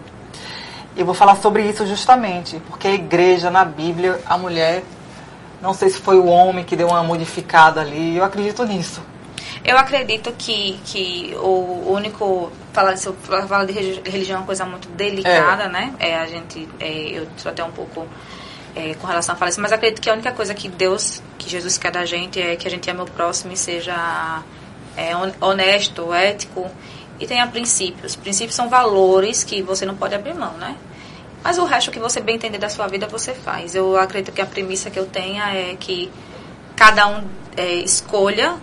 E vou falar sobre isso justamente, porque a igreja, na Bíblia, a mulher, não sei se foi o homem que deu uma modificada ali, eu acredito nisso. Eu acredito que, que o único. Falar de, falar de religi- religião é uma coisa muito delicada, né? É, a gente. É, eu sou até um pouco. é, com relação a falar isso, mas acredito que a única coisa que Deus, que Jesus quer da gente é que a gente ame o próximo e seja é, hon- honesto, ético e tenha princípios. Princípios são valores que você não pode abrir mão, né? Mas o resto que você bem entender da sua vida, você faz. Eu acredito que a premissa que eu tenha é que cada um é, escolha,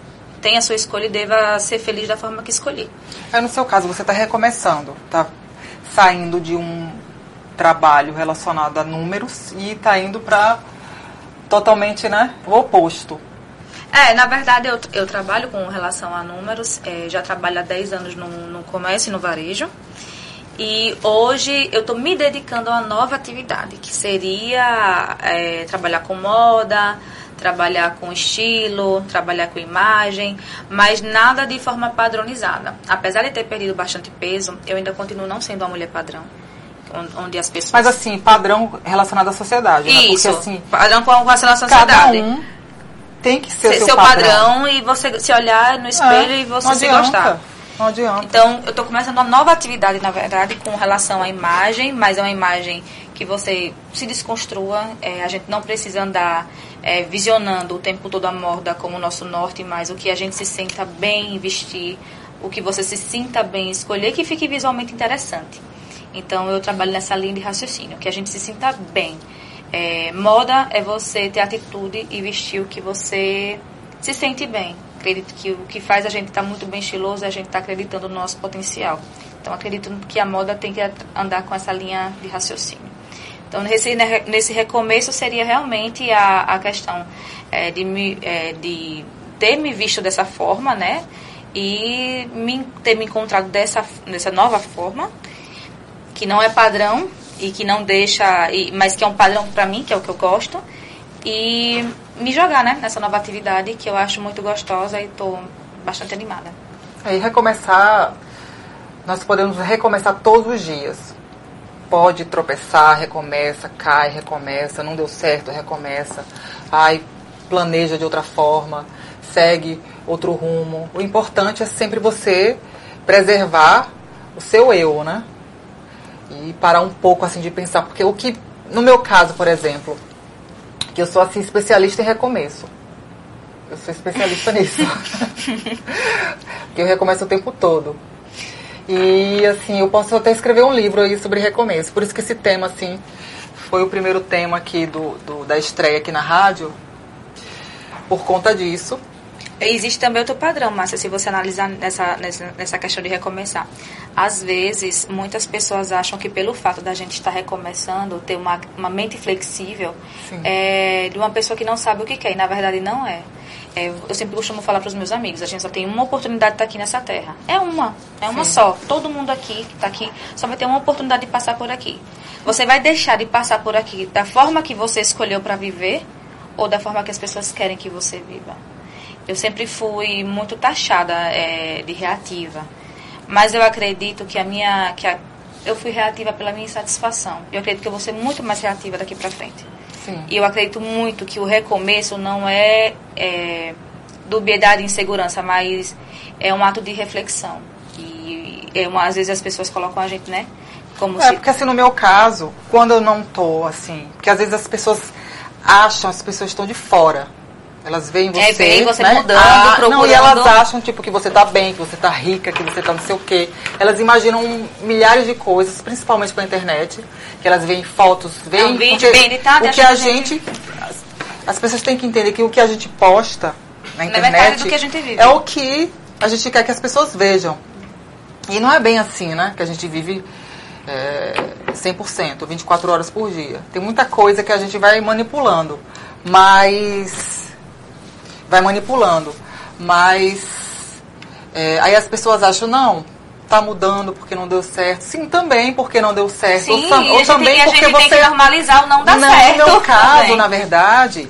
tenha a sua escolha e deva ser feliz da forma que escolher. Aí no seu caso, você está recomeçando, tá saindo de um trabalho relacionado a números e está indo para totalmente, né, o oposto. É, na verdade, eu, eu trabalho com relação a números, é, já trabalho há 10 anos no, no comércio e no varejo. E hoje eu estou me dedicando a uma nova atividade, que seria é, trabalhar com moda, trabalhar com estilo, trabalhar com imagem, mas nada de forma padronizada. Apesar de ter perdido bastante peso, eu ainda continuo não sendo uma mulher padrão, on- onde as pessoas... Mas assim, padrão relacionado à sociedade, né? Isso, Porque assim, padrão com relação à cada sociedade. um tem que ser, seu, seu padrão. padrão e você se olhar no espelho É, e você se gostar. Não adianta. Então, eu estou começando uma nova atividade, na verdade, com relação à imagem, mas é uma imagem que você se desconstrua. é, a gente não precisa andar é, visionando o tempo todo a moda como nosso norte, mas o que a gente se sinta bem em vestir, o que você se sinta bem em escolher, que fique visualmente interessante. Então, eu trabalho nessa linha de raciocínio, que a gente se sinta bem. É, moda é você ter atitude e vestir o que você se sente bem. Acredito que o que faz a gente estar muito bem estiloso é a gente estar acreditando no nosso potencial. Então, acredito que a moda tem que andar com essa linha de raciocínio. Então, nesse, nesse recomeço seria realmente a, a questão é, de, me, é, de ter me visto dessa forma, né? E me, ter me encontrado dessa, dessa nova forma, que não é padrão e que não deixa, e, mas que é um padrão para mim, que é o que eu gosto, e me jogar, né, nessa nova atividade que eu acho muito gostosa e estou bastante animada. Aí recomeçar, nós podemos recomeçar todos os dias. Pode tropeçar, recomeça, cai, recomeça, não deu certo, recomeça. Ai, planeja de outra forma, segue outro rumo. O importante é sempre você preservar o seu eu, né? E parar um pouco assim de pensar, porque o que, no meu caso, por exemplo, que eu sou assim especialista em recomeço. Eu sou especialista nisso. porque eu recomeço o tempo todo. E assim, eu posso até escrever um livro aí sobre recomeço. Por isso que esse tema, assim, foi o primeiro tema aqui do, do da estreia aqui na rádio. Por conta disso. Existe também outro padrão, Márcia, se você analisar nessa, nessa, nessa questão de recomeçar. Às vezes, muitas pessoas acham que pelo fato da gente estar recomeçando, ter uma, uma mente flexível, é, de uma pessoa que não sabe o que quer, e na verdade não é. É, eu sempre costumo falar para os meus amigos, a gente só tem uma oportunidade de estar aqui nessa terra. É uma, é uma Sim. só. Todo mundo aqui que está aqui só vai ter uma oportunidade de passar por aqui. Você vai deixar de passar por aqui da forma que você escolheu para viver ou da forma que as pessoas querem que você viva. Eu sempre fui muito taxada é, de reativa, mas eu acredito que a minha, que a, eu fui reativa pela minha insatisfação. Eu acredito que eu vou ser muito mais reativa daqui para frente. Sim. E eu acredito muito que o recomeço não é, é dubiedade e insegurança, mas é um ato de reflexão. E é uma, às vezes as pessoas colocam a gente, né? Como é, se... porque assim, no meu caso, quando eu não tô, assim, porque às vezes as pessoas acham, as pessoas estão de fora. Elas veem você, é, veem você né? mudando, ah, procurando. Não, e elas acham, tipo, que você tá bem, que você tá rica, que você tá não sei o quê. Elas imaginam milhares de coisas, principalmente pela internet, que elas veem fotos, veem... É um vídeo bem editado. O que a gente... As, as, pessoas têm que entender que o que a gente posta na internet é o que a gente quer que as pessoas vejam. E não é bem assim, né? Que a gente vive é, 100%, 24 horas por dia. Tem muita coisa que a gente vai manipulando. Mas vai manipulando. Mas é, aí as pessoas acham, não, tá mudando porque não deu certo. Sim, também porque não deu certo. Sim, ou, ou também tem, porque você. Tem que normalizar o não dar não, certo. No meu caso, também. na verdade,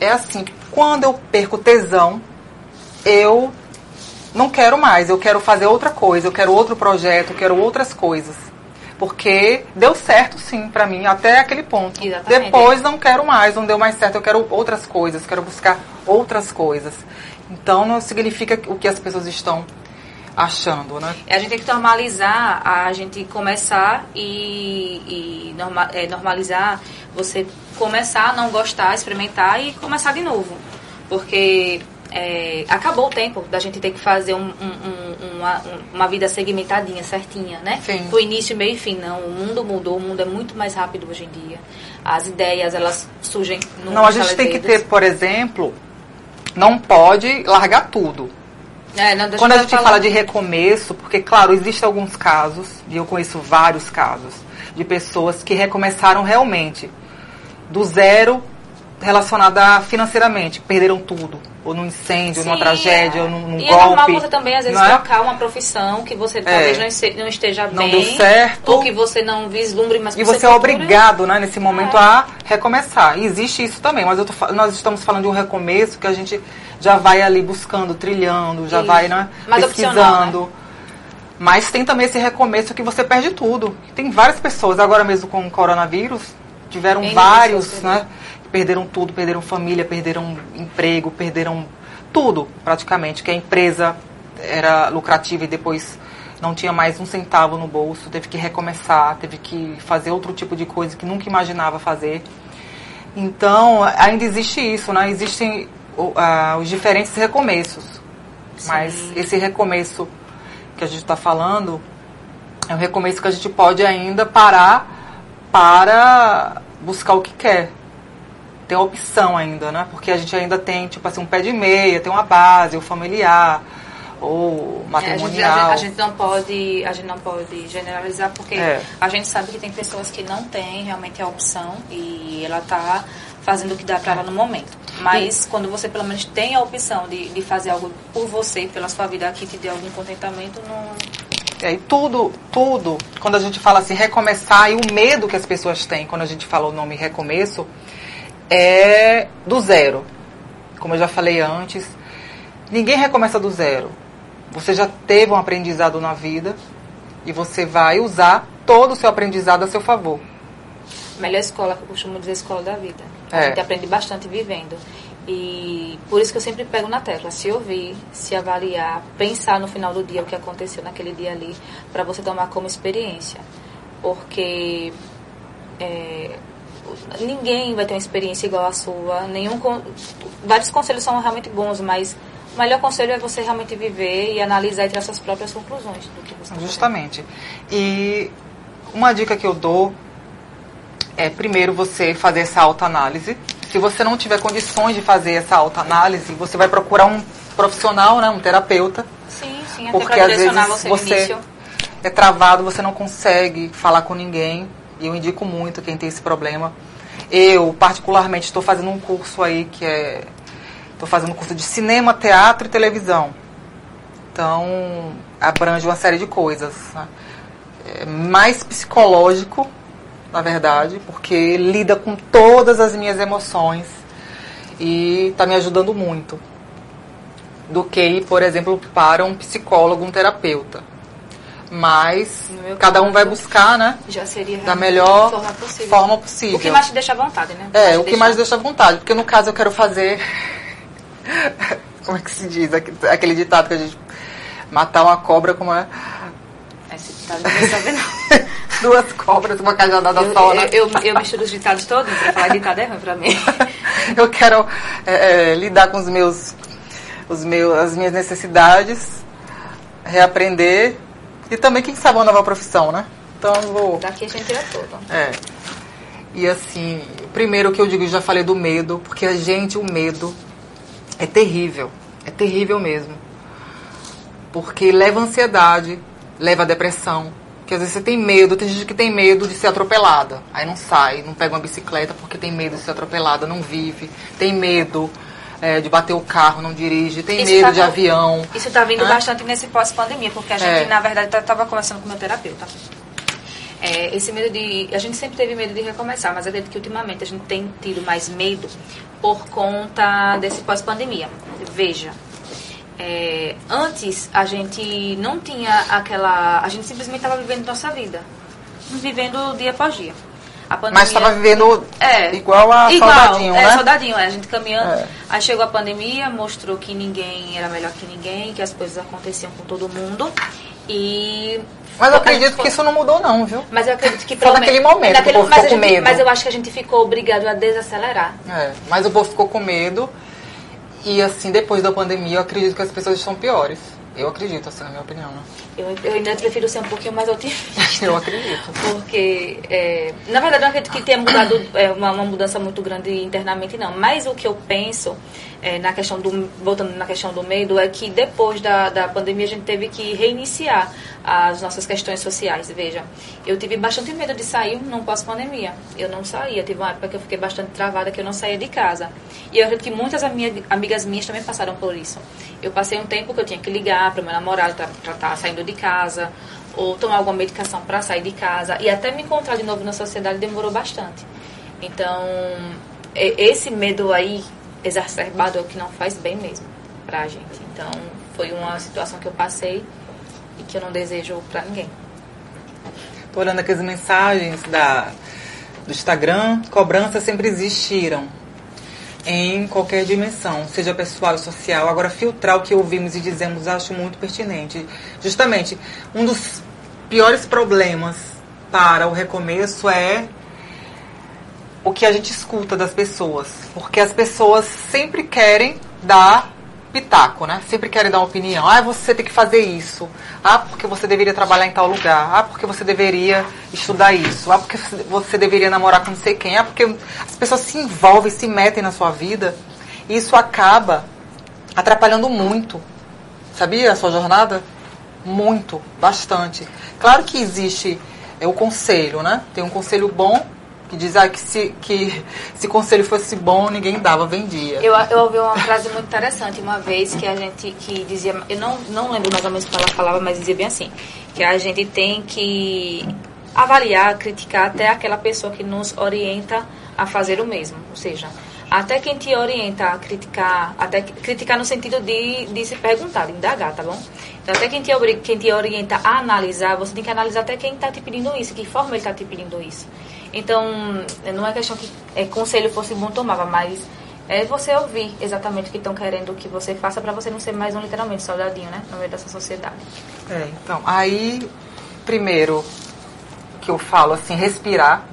é assim, quando eu perco tesão, eu não quero mais, eu quero fazer outra coisa, eu quero outro projeto, eu quero outras coisas. Porque deu certo sim para mim até aquele ponto. Exatamente. Depois não quero mais, não deu mais certo, eu quero outras coisas, quero buscar outras coisas. Então não significa o que as pessoas estão achando, né? A gente tem que normalizar, a gente começar e, e norma, é, normalizar você começar a não gostar, experimentar e começar de novo. Porque é, acabou o tempo da gente ter que fazer um, um, uma, uma vida segmentadinha, certinha, né? Sim. Do início, meio e fim, não. O mundo mudou, o mundo é muito mais rápido hoje em dia. As ideias, elas surgem no Não, a gente tem que ter, por exemplo, não pode largar tudo. É, não, Quando a gente falar. fala de recomeço, porque, claro, existem alguns casos, e eu conheço vários casos, de pessoas que recomeçaram realmente do zero relacionada financeiramente, perderam tudo ou num incêndio, Sim, numa tragédia, é. ou num, num e golpe. é normal você também, às vezes, é? trocar uma profissão que você é. talvez não esteja não bem. Não deu certo. Ou que você não vislumbre mais E você é obrigado, né, nesse momento, é. a recomeçar. E existe isso também, mas tô, nós estamos falando de um recomeço que a gente já vai ali buscando, trilhando, já isso. vai né, pesquisando. Né? Mas tem também esse recomeço que você perde tudo. Tem várias pessoas, agora mesmo com o coronavírus, tiveram vários, né? Perderam tudo, perderam família, perderam emprego, perderam tudo praticamente, que a empresa era lucrativa e depois não tinha mais um centavo no bolso, teve que recomeçar, teve que fazer outro tipo de coisa que nunca imaginava fazer. Então, ainda existe isso, né? Existem uh, os diferentes recomeços. Sim. Mas esse recomeço que a gente está falando é um recomeço que a gente pode ainda parar para buscar o que quer tem opção ainda, né? Porque a gente ainda tem, tipo assim, um pé de meia, tem uma base, o familiar, ou matrimonial. É, a, gente, a, gente, não pode, a gente não pode generalizar, porque é. a gente sabe que tem pessoas que não têm realmente a opção e ela está fazendo o que dá para ela no momento. Mas quando você pelo menos tem a opção de, de fazer algo por você, pela sua vida que te dê algum contentamento, não... É, e tudo, tudo, quando a gente fala assim, recomeçar, e o medo que as pessoas têm quando a gente fala o nome recomeço, é do zero. Como eu já falei antes, ninguém recomeça do zero. você já teve um aprendizado na vida e você vai usar todo o seu aprendizado a seu favor. Melhor escola, eu costumo dizer, escola da vida. A É. gente aprende bastante vivendo. E por isso que eu sempre pego na tecla, se ouvir, se avaliar, pensar no final do dia o que aconteceu naquele dia ali, para você tomar como experiência. Porque é, ninguém vai ter uma experiência igual à sua. Nenhum vários conselhos são realmente bons, mas o melhor conselho é você realmente viver e analisar e tirar suas próprias conclusões do que você. Justamente. E uma dica que eu dou é primeiro você fazer essa autoanálise. Se você não tiver condições de fazer essa autoanálise, você vai procurar um profissional, né, um terapeuta, Sim, sim, até porque para às direcionar vezes você no você início. é travado, você não consegue falar com ninguém. E eu indico muito quem tem esse problema. Eu, particularmente, estou fazendo um curso aí que é. Estou fazendo um curso de cinema, teatro e televisão. Então, abrange uma série de coisas. né? É mais psicológico, na verdade, porque lida com todas as minhas emoções e está me ajudando muito. Do que ir, por exemplo, para um psicólogo, um terapeuta. Mas cada um vai buscar, né? Já seria Da melhor forma possível. forma possível. O que mais te deixa à vontade, né? É, o que mais deixa à vontade. Porque no caso eu quero fazer. como é que se diz? Aque- Aquele ditado que a gente. Matar uma cobra como é. Esse ditado não vai saber, não. Duas cobras, uma cajadada Eu, só, né? eu, eu, eu misturo os ditados todos, pra falar ditado é ruim pra mim. Eu quero é, é, lidar com os meus, os meus, as minhas necessidades, reaprender e também, quem sabe, uma nova profissão, né? Então vou. Daqui a gente tira tudo. É. E assim, primeiro que eu digo, eu já falei do medo, porque a gente, o medo é terrível. É terrível mesmo. Porque leva ansiedade, leva depressão. Porque às vezes você tem medo, tem gente que tem medo de ser atropelada. Aí não sai, não pega uma bicicleta porque tem medo de ser atropelada, não vive. Tem medo é, de bater o carro, não dirige. Tem Isso medo tá de avião. Isso tá vindo bastante nesse pós-pandemia, porque a gente, É. na verdade, tá- tava conversando com o meu terapeuta. É, esse medo de. A gente sempre teve medo de recomeçar, mas acredito que ultimamente a gente tem tido mais medo por conta desse pós-pandemia. Veja. é, antes a gente não tinha aquela. A gente simplesmente estava vivendo nossa vida. Vivendo dia após dia. A pandemia, Mas estava vivendo é, igual a igual, soldadinho, é, né? soldadinho, é, a gente caminhando. É. Aí chegou a pandemia, mostrou que ninguém era melhor que ninguém, que as coisas aconteciam com todo mundo. E. Mas eu gente acredito que isso não mudou não, viu? Mas eu acredito que Só pelo naquele momento que o povo mas, ficou a com gente- medo. mas eu acho que a gente ficou obrigado a desacelerar. É, mas o povo ficou com medo. E assim, depois da pandemia, eu acredito que as pessoas estão piores. Eu acredito, assim, na minha opinião, né? Eu, eu ainda prefiro ser um pouquinho mais otimista. Eu acredito. Porque, é, na verdade, eu não acredito que tenha mudado é, uma, uma mudança muito grande internamente, não. Mas o que eu penso, é, na questão do, voltando na questão do medo, é que depois da, da pandemia a gente teve que reiniciar as nossas questões sociais. Veja, eu tive bastante medo de sair num pós-pandemia. Eu não saía. Teve uma época que eu fiquei bastante travada, que eu não saía de casa. E eu acredito que muitas ami- amigas minhas também passaram por isso. Eu passei um tempo que eu tinha que ligar para meu namorado para estar saindo de casa ou tomar alguma medicação para sair de casa e até me encontrar de novo na sociedade demorou bastante. Então, esse medo aí exacerbado é o que não faz bem mesmo pra gente. Então, foi uma situação que eu passei e que eu não desejo pra ninguém. Tô olhando aqui as mensagens da, do Instagram. Cobranças sempre existiram. Em qualquer dimensão, seja pessoal e social. Agora, filtrar o que ouvimos e dizemos acho muito pertinente. Justamente, um dos piores problemas para o recomeço é o que a gente escuta das pessoas. Porque as pessoas sempre querem dar pitaco, né? Sempre querem dar uma opinião. Ah, você tem que fazer isso. Ah, porque você deveria trabalhar em tal lugar. Ah, porque você deveria estudar isso. Ah, porque você deveria namorar com não sei quem. Ah, porque as pessoas se envolvem, se metem na sua vida. E isso acaba atrapalhando muito. Sabia a sua jornada? Muito, bastante. Claro que existe é, o conselho, né? Tem um conselho bom que diz ah, que, se, que se conselho fosse bom, ninguém dava, vendia. Eu, eu ouvi uma frase muito interessante uma vez que a gente que dizia, eu não, não lembro mais ou menos o que ela falava, mas dizia bem assim, que a gente tem que avaliar, criticar até aquela pessoa que nos orienta a fazer o mesmo. Ou seja, até quem te orienta a criticar, até criticar no sentido de, de se perguntar, de indagar, tá bom? Então, até quem te, quem te orienta a analisar, você tem que analisar até quem está te pedindo isso, que forma ele está te pedindo isso. Então, não é questão que é, conselho fosse bom tomava, mas é você ouvir exatamente o que estão querendo que você faça para você não ser mais um literalmente soldadinho, né? No meio dessa sociedade. É, então, aí, primeiro, que eu falo assim, respirar,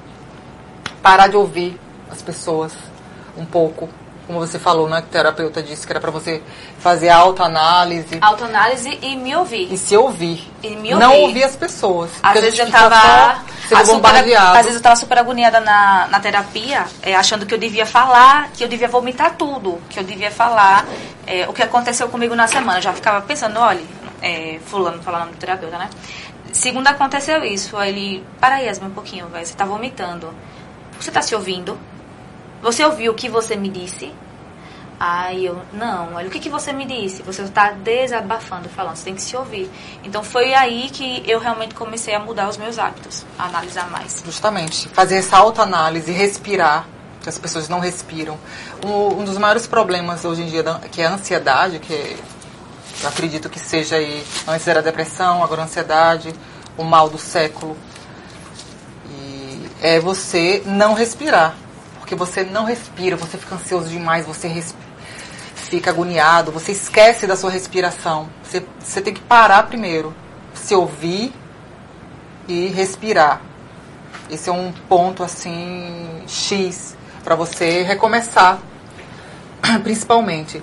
parar de ouvir as pessoas um pouco. Como você falou, né? Que o terapeuta disse que era pra você fazer autoanálise Autoanálise e me ouvir. e se ouvir. E me Não ouvir. ouvir as pessoas. Às vezes eu tava. super- às vezes eu tava super agoniada na, na terapia, é, achando que eu devia falar, que eu devia vomitar tudo, que eu devia falar é, o que aconteceu comigo na semana. Eu já ficava pensando, olha, é, fulano, falar o nome do terapeuta, né? Segunda aconteceu isso, aí ele, para aí, Yasmin, um pouquinho, velho, você tá vomitando. Você tá se ouvindo? Você ouviu o que você me disse? Aí eu, não, olha, o que, que você me disse? Você está desabafando, falando, você tem que se ouvir. Então foi aí que eu realmente comecei a mudar os meus hábitos, a analisar mais. Justamente, fazer essa autoanálise, respirar, que as pessoas não respiram. Um, um dos maiores problemas hoje em dia, que é a ansiedade, que eu acredito que seja aí, antes era a depressão, agora a ansiedade, o mal do século. E é você não respirar. Porque você não respira, você fica ansioso demais, você res- fica agoniado, você esquece da sua respiração. Você, você tem que parar primeiro, se ouvir e respirar. Esse é um ponto assim X para você recomeçar, principalmente.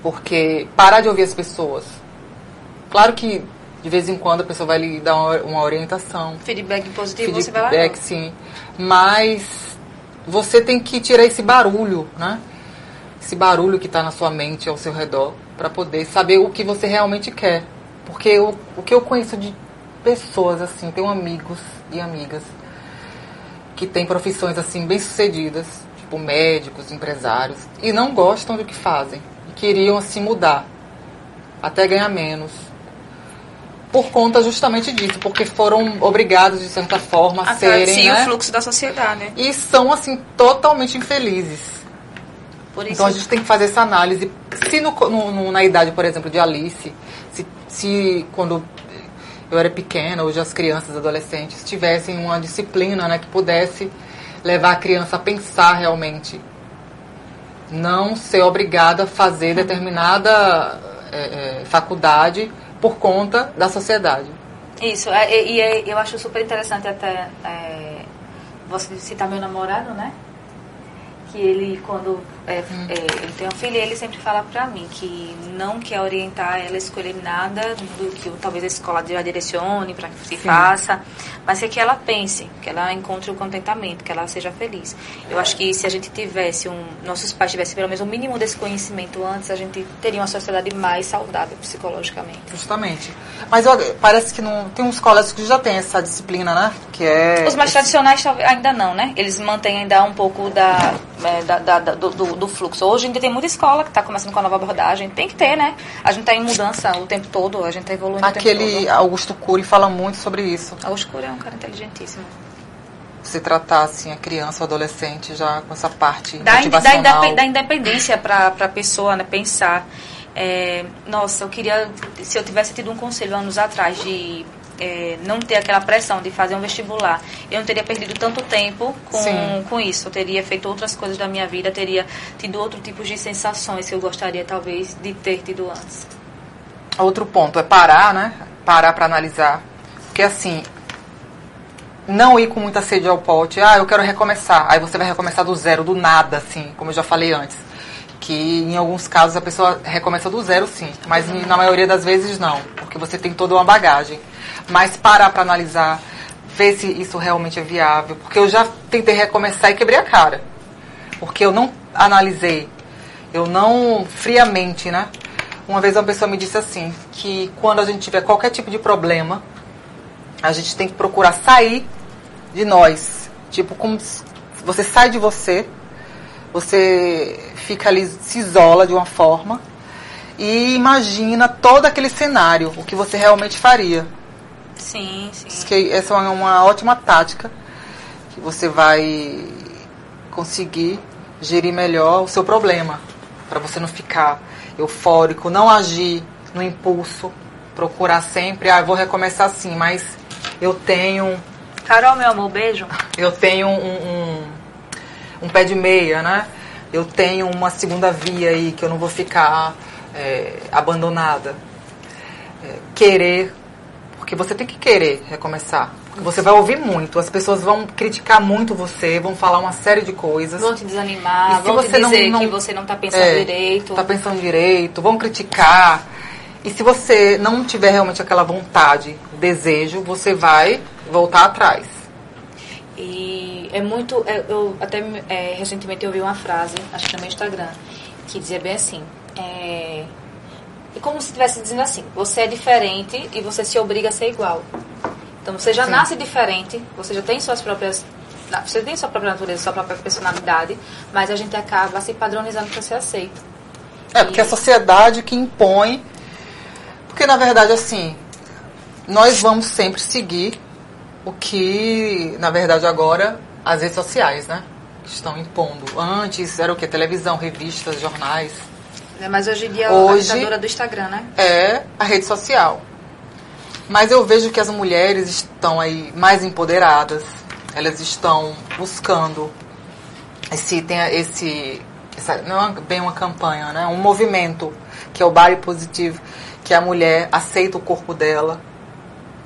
Porque parar de ouvir as pessoas. Claro que de vez em quando a pessoa vai lhe dar uma, uma orientação, Feedback positivo, você vai lá. feedback, sim. Mas você tem que tirar esse barulho, né? Esse barulho que está na sua mente ao seu redor, para poder saber o que você realmente quer. Porque o, o que eu conheço de pessoas assim, tenho amigos e amigas que têm profissões assim bem sucedidas, tipo médicos, empresários, e não gostam do que fazem. E queriam assim mudar, até ganhar menos. Por conta justamente disso, porque foram obrigados de certa forma a serem, sim, né? o fluxo da sociedade. E são assim totalmente infelizes. Por isso, Então a gente tem que fazer essa análise. Se no, no- no- na idade, por exemplo, de Alice, se, se quando eu era pequena, hoje as crianças, adolescentes, tivessem uma disciplina né, que pudesse levar a criança a pensar realmente. Não ser obrigada a fazer determinada é, é, faculdade por conta da sociedade. Isso, é, e, e é- eu acho super interessante até é, você citar meu namorado, né? Que ele, quando é, é, ele tem uma filha, ele sempre fala pra mim que não quer orientar ela a escolher nada do que talvez a escola já direcione para que se faça, mas é que ela pense, que ela encontre o contentamento, que ela seja feliz. Eu acho que se a gente tivesse um, nossos pais tivessem pelo menos o mínimo desse conhecimento antes, a gente teria uma sociedade mais saudável psicologicamente. Justamente. Mas olha, parece que não. Tem uns colégios que já tem essa disciplina, né? Que é. Os mais tradicionais ainda não, né? Eles mantêm ainda um pouco da, é, da- da- do, do- do fluxo. Hoje ainda tem muita escola que está começando com a nova abordagem. Tem que ter, né? A gente está em mudança o tempo todo, a gente está evoluindo o tempo Aquele todo. Augusto Cury fala muito sobre isso. Augusto Cury é um cara inteligentíssimo. Você tratar assim a criança ou adolescente já com essa parte dá, motivacional. indepe- dá independência para a pessoa né, pensar. é, nossa, eu queria, se eu tivesse tido um conselho anos atrás de é, não ter aquela pressão de fazer um vestibular, eu não teria perdido tanto tempo com, Sim. com isso. Eu teria feito outras coisas da minha vida, teria tido outro tipo de sensações que eu gostaria, talvez, de ter tido antes. Outro ponto é parar, né? Parar para analisar. Porque assim, não ir com muita sede ao pote. Ah, eu quero recomeçar. Aí você vai recomeçar do zero, do nada, assim, como eu já falei antes. Que em alguns casos a pessoa recomeça do zero, sim. Mas na maioria das vezes não. Porque você tem toda uma bagagem. Mas parar para analisar, ver se isso realmente é viável. Porque eu já tentei recomeçar e quebrei a cara. Porque eu não analisei. Eu não, friamente, né? Uma vez uma pessoa me disse assim, que quando a gente tiver qualquer tipo de problema, a gente tem que procurar sair de nós. Tipo, como você sai de você, você fica ali, se isola de uma forma e imagina todo aquele cenário, o que você realmente faria. Sim, sim. Que essa é uma, uma ótima tática que você vai conseguir gerir melhor o seu problema, para você não ficar eufórico, não agir no impulso, procurar sempre, ah, vou recomeçar assim, mas eu tenho Carol, meu amor, beijo. eu tenho um, um, um pé de meia, né? Eu tenho uma segunda via aí que eu não vou ficar é, abandonada. É, querer, porque você tem que querer recomeçar. Você vai ouvir muito, as pessoas vão criticar muito você, vão falar uma série de coisas. Vão te desanimar, vão você te não- dizer não- que você não tá pensando É, direito. Tá pensando direito, vão criticar. E se você não tiver realmente aquela vontade, desejo, você vai voltar atrás. E é muito. é, Eu até é, recentemente eu vi uma frase, acho que no meu Instagram, que dizia bem assim. É, é como se estivesse dizendo assim: você é diferente e você se obriga a ser igual. Então você já Sim. nasce diferente, você já tem suas próprias. Você tem sua própria natureza, sua própria personalidade, mas a gente acaba se padronizando para ser aceito. É, porque a sociedade que impõe. Porque na verdade, assim, nós vamos sempre seguir o que, na verdade, agora as redes sociais, né? Estão impondo. Antes era o que? Televisão, revistas, jornais. É, Mas hoje em dia Hoje- a ditadura do Instagram, né? é a rede social. Mas eu vejo que as mulheres estão aí mais empoderadas, elas estão buscando esse tem esse essa, não é bem uma campanha, né? Um movimento que é o body positivo, que a mulher aceita o corpo dela,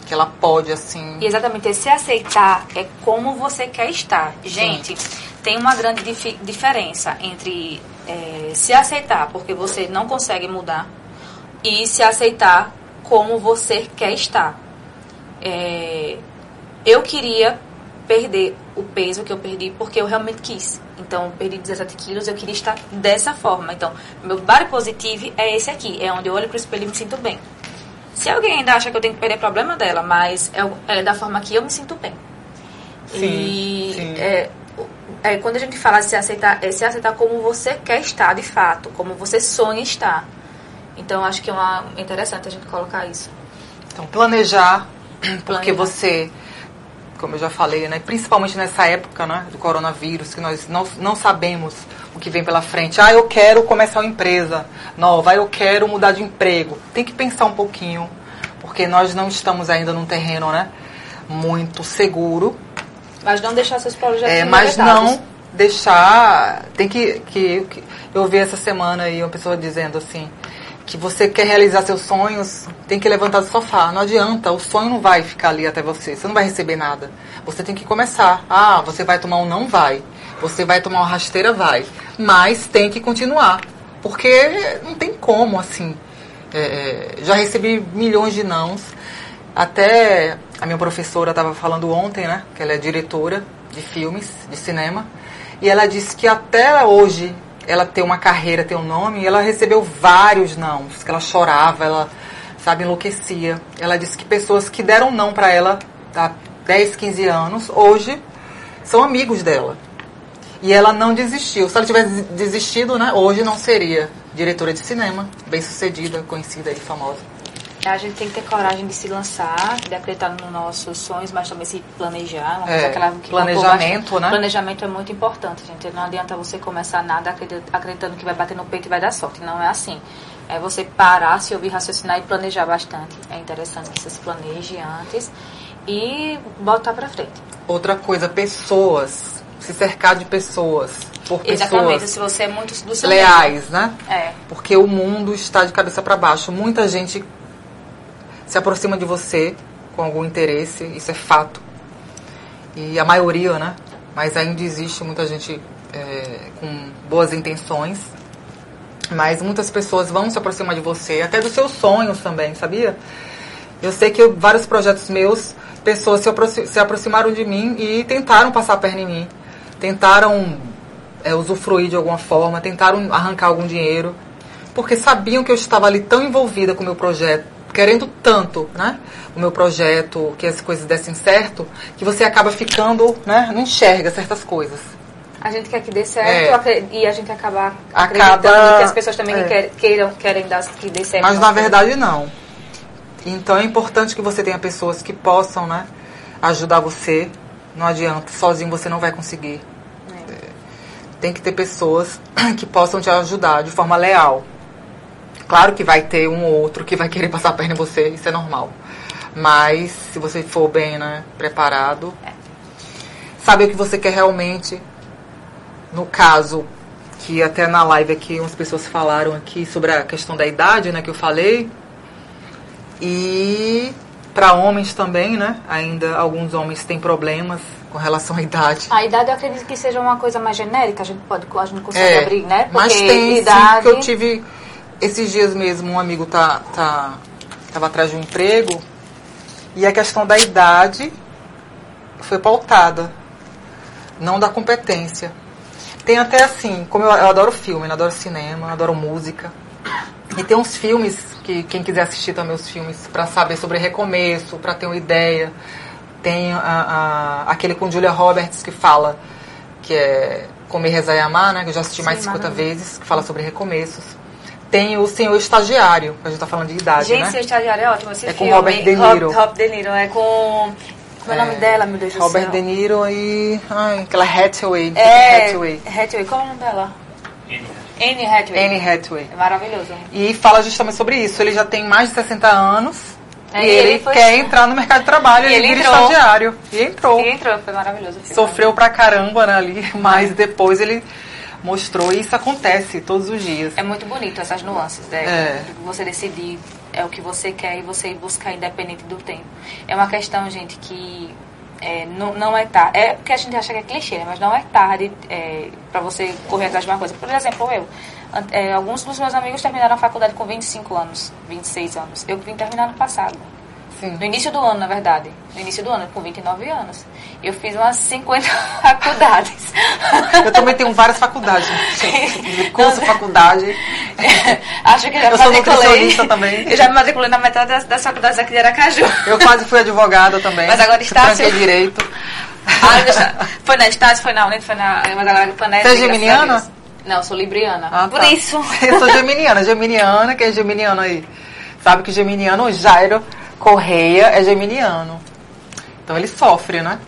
que ela pode assim. E exatamente, esse aceitar é como você quer estar. Gente, tem uma grande difi- diferença entre é, se aceitar porque você não consegue mudar e se aceitar como você quer estar. É, eu queria perder o peso que eu perdi porque eu realmente quis. Então, eu perdi 17 quilos, eu queria estar dessa forma. Então, meu body positive é esse aqui, é onde eu olho pro espelho e me sinto bem. Se alguém ainda acha que eu tenho que perder, problema dela, mas é, é da forma que eu me sinto bem. Sim, e sim. É, é, quando a gente fala de se aceitar, é se aceitar como você quer estar de fato, como você sonha estar. Então acho que é uma, interessante a gente colocar isso. Então, planejar, porque Planejar. você, como eu já falei, né, principalmente nessa época né, do coronavírus, que nós não, não sabemos o que vem pela frente. Ah, eu quero começar uma empresa nova, ah, eu quero mudar de emprego. Tem que pensar um pouquinho, porque nós não estamos ainda num terreno né, muito seguro, Mas não deixar seus projetos é, mas não deixar. Tem que, que, que. Eu vi essa semana aí uma pessoa dizendo assim: que você quer realizar seus sonhos, tem que levantar do sofá. Não adianta, o sonho não vai ficar ali até você. Você não vai receber nada. Você tem que começar. Ah, você vai tomar um não vai. Você vai tomar uma rasteira, vai. Mas tem que continuar. Porque não tem como, assim. É, é, já recebi milhões de nãos. Até a minha professora estava falando ontem, né? Que ela é diretora de filmes, de cinema. E ela disse que até hoje ela tem uma carreira, tem um nome, e ela recebeu vários nãos. Que ela chorava, ela, sabe, enlouquecia. Ela disse que pessoas que deram não para ela há 10, 15 anos, hoje são amigos dela. E ela não desistiu. Se ela tivesse desistido, né, hoje não seria diretora de cinema, bem sucedida, conhecida e famosa. A gente tem que ter coragem de se lançar, de acreditar nos nossos sonhos, mas também se planejar. Uma É, coisa ela- que planejamento, bastante. né? Planejamento é muito importante, gente. Não adianta você começar nada acredit- acreditando que vai bater no peito e vai dar sorte. Não é assim. É você parar, se ouvir raciocinar e planejar bastante. É interessante que você se planeje antes e botar pra frente. Outra coisa, pessoas. Se cercar de pessoas. Por Exatamente. pessoas Se você é muito do seu leais, né? meio. É. Porque o mundo está de cabeça para baixo. Muita gente se aproxima de você com algum interesse, isso é fato. E a maioria, né? Mas ainda existe muita gente é, com boas intenções. Mas muitas pessoas vão se aproximar de você, até dos seus sonhos também, sabia? Eu sei que vários projetos meus, pessoas se, aproxi- se aproximaram de mim e tentaram passar a perna em mim. Tentaram é, usufruir de alguma forma, tentaram arrancar algum dinheiro, porque sabiam que eu estava ali tão envolvida com o meu projeto, querendo tanto, né? O meu projeto, que as coisas dessem certo, que você acaba ficando, né? Não enxerga certas coisas. A gente quer que dê certo É. e a gente acaba Acaba- acreditando que as pessoas também é. queiram, querem dar, que dê certo. Mas na verdade não. Então é importante que você tenha pessoas que possam, né, ajudar você. Não adianta, sozinho você não vai conseguir. É, tem que ter pessoas que possam te ajudar de forma leal. Claro que vai ter um ou outro que vai querer passar a perna em você, isso é normal. Mas se você for bem né, preparado, saber o que você quer realmente. No caso, que até na live aqui umas pessoas falaram aqui sobre a questão da idade, né, que eu falei. E para homens também, né? Ainda alguns homens têm problemas com relação à idade. A idade eu acredito que seja uma coisa mais genérica, a gente pode, a gente não consegue É, abrir, né? mas Porque tem idade. sim, que eu tive esses dias mesmo, um amigo tá, tá, tava atrás de um emprego e a questão da idade foi pautada, não da competência. Tem até assim, como eu, eu adoro filme, eu adoro cinema, eu adoro música. E tem uns filmes que quem quiser assistir também os filmes para saber sobre recomeço, para ter uma ideia. Tem a, a- aquele com Julia Roberts que fala que é Comer, Rezar e Amar, né? Que eu já assisti mais de Sim, 50 maravilhoso. vezes, que fala sobre recomeços. Tem o Senhor Estagiário, que a gente tá falando de idade, Gente, né? seu estagiário é ótimo esse É com filme. Robert De Rob- Niro. Rob De Niro, é com... Como é o nome dela, meu Deus do Robert céu? De Niro e... Ai, aquela Hathaway. É, Hathaway. Hathaway. Qual é o nome dela? Anne Hathaway. Anne Hathaway. É maravilhoso. E fala justamente sobre isso. Ele já tem mais de 60 anos É, e e ele, ele foi- quer entrar no mercado de trabalho. E ele, ele vira entrou. estagiário. E entrou. E entrou, foi maravilhoso. filme. Sofreu pra caramba né, ali, mas depois ele mostrou. E isso acontece todos os dias. É muito bonito essas nuances, né? É. Você decidir é o que você quer e você ir buscar independente do tempo. É uma questão, gente, que é, não, não é tarde. É porque a gente acha que é clichê, né? Mas não é tarde é, para você correr atrás de uma coisa. Por exemplo, eu. é, alguns dos meus amigos terminaram a faculdade com 25 anos, 26 anos. Eu vim terminar no passado. Sim. No início do ano, na verdade. No início do ano, com 29 anos. Eu fiz umas 50 faculdades. Eu também tenho várias faculdades. Curso, faculdade. Acho que já Eu sou matriculei. nutricionista também. Eu já me matriculei na metade das, das faculdades aqui de Aracaju. Eu quase fui advogada também. Mas agora Estácio- Tranquei direito. Ah, foi na Estácio, foi na Unid, foi na... Mas agora foi na Você é geminiana? Não, sou libriana. Ah, Por tá. isso. Eu sou geminiana. Geminiana, quem é geminiano aí? Sabe que geminiano, o Jairo Correia é geminiano. Então ele sofre, né?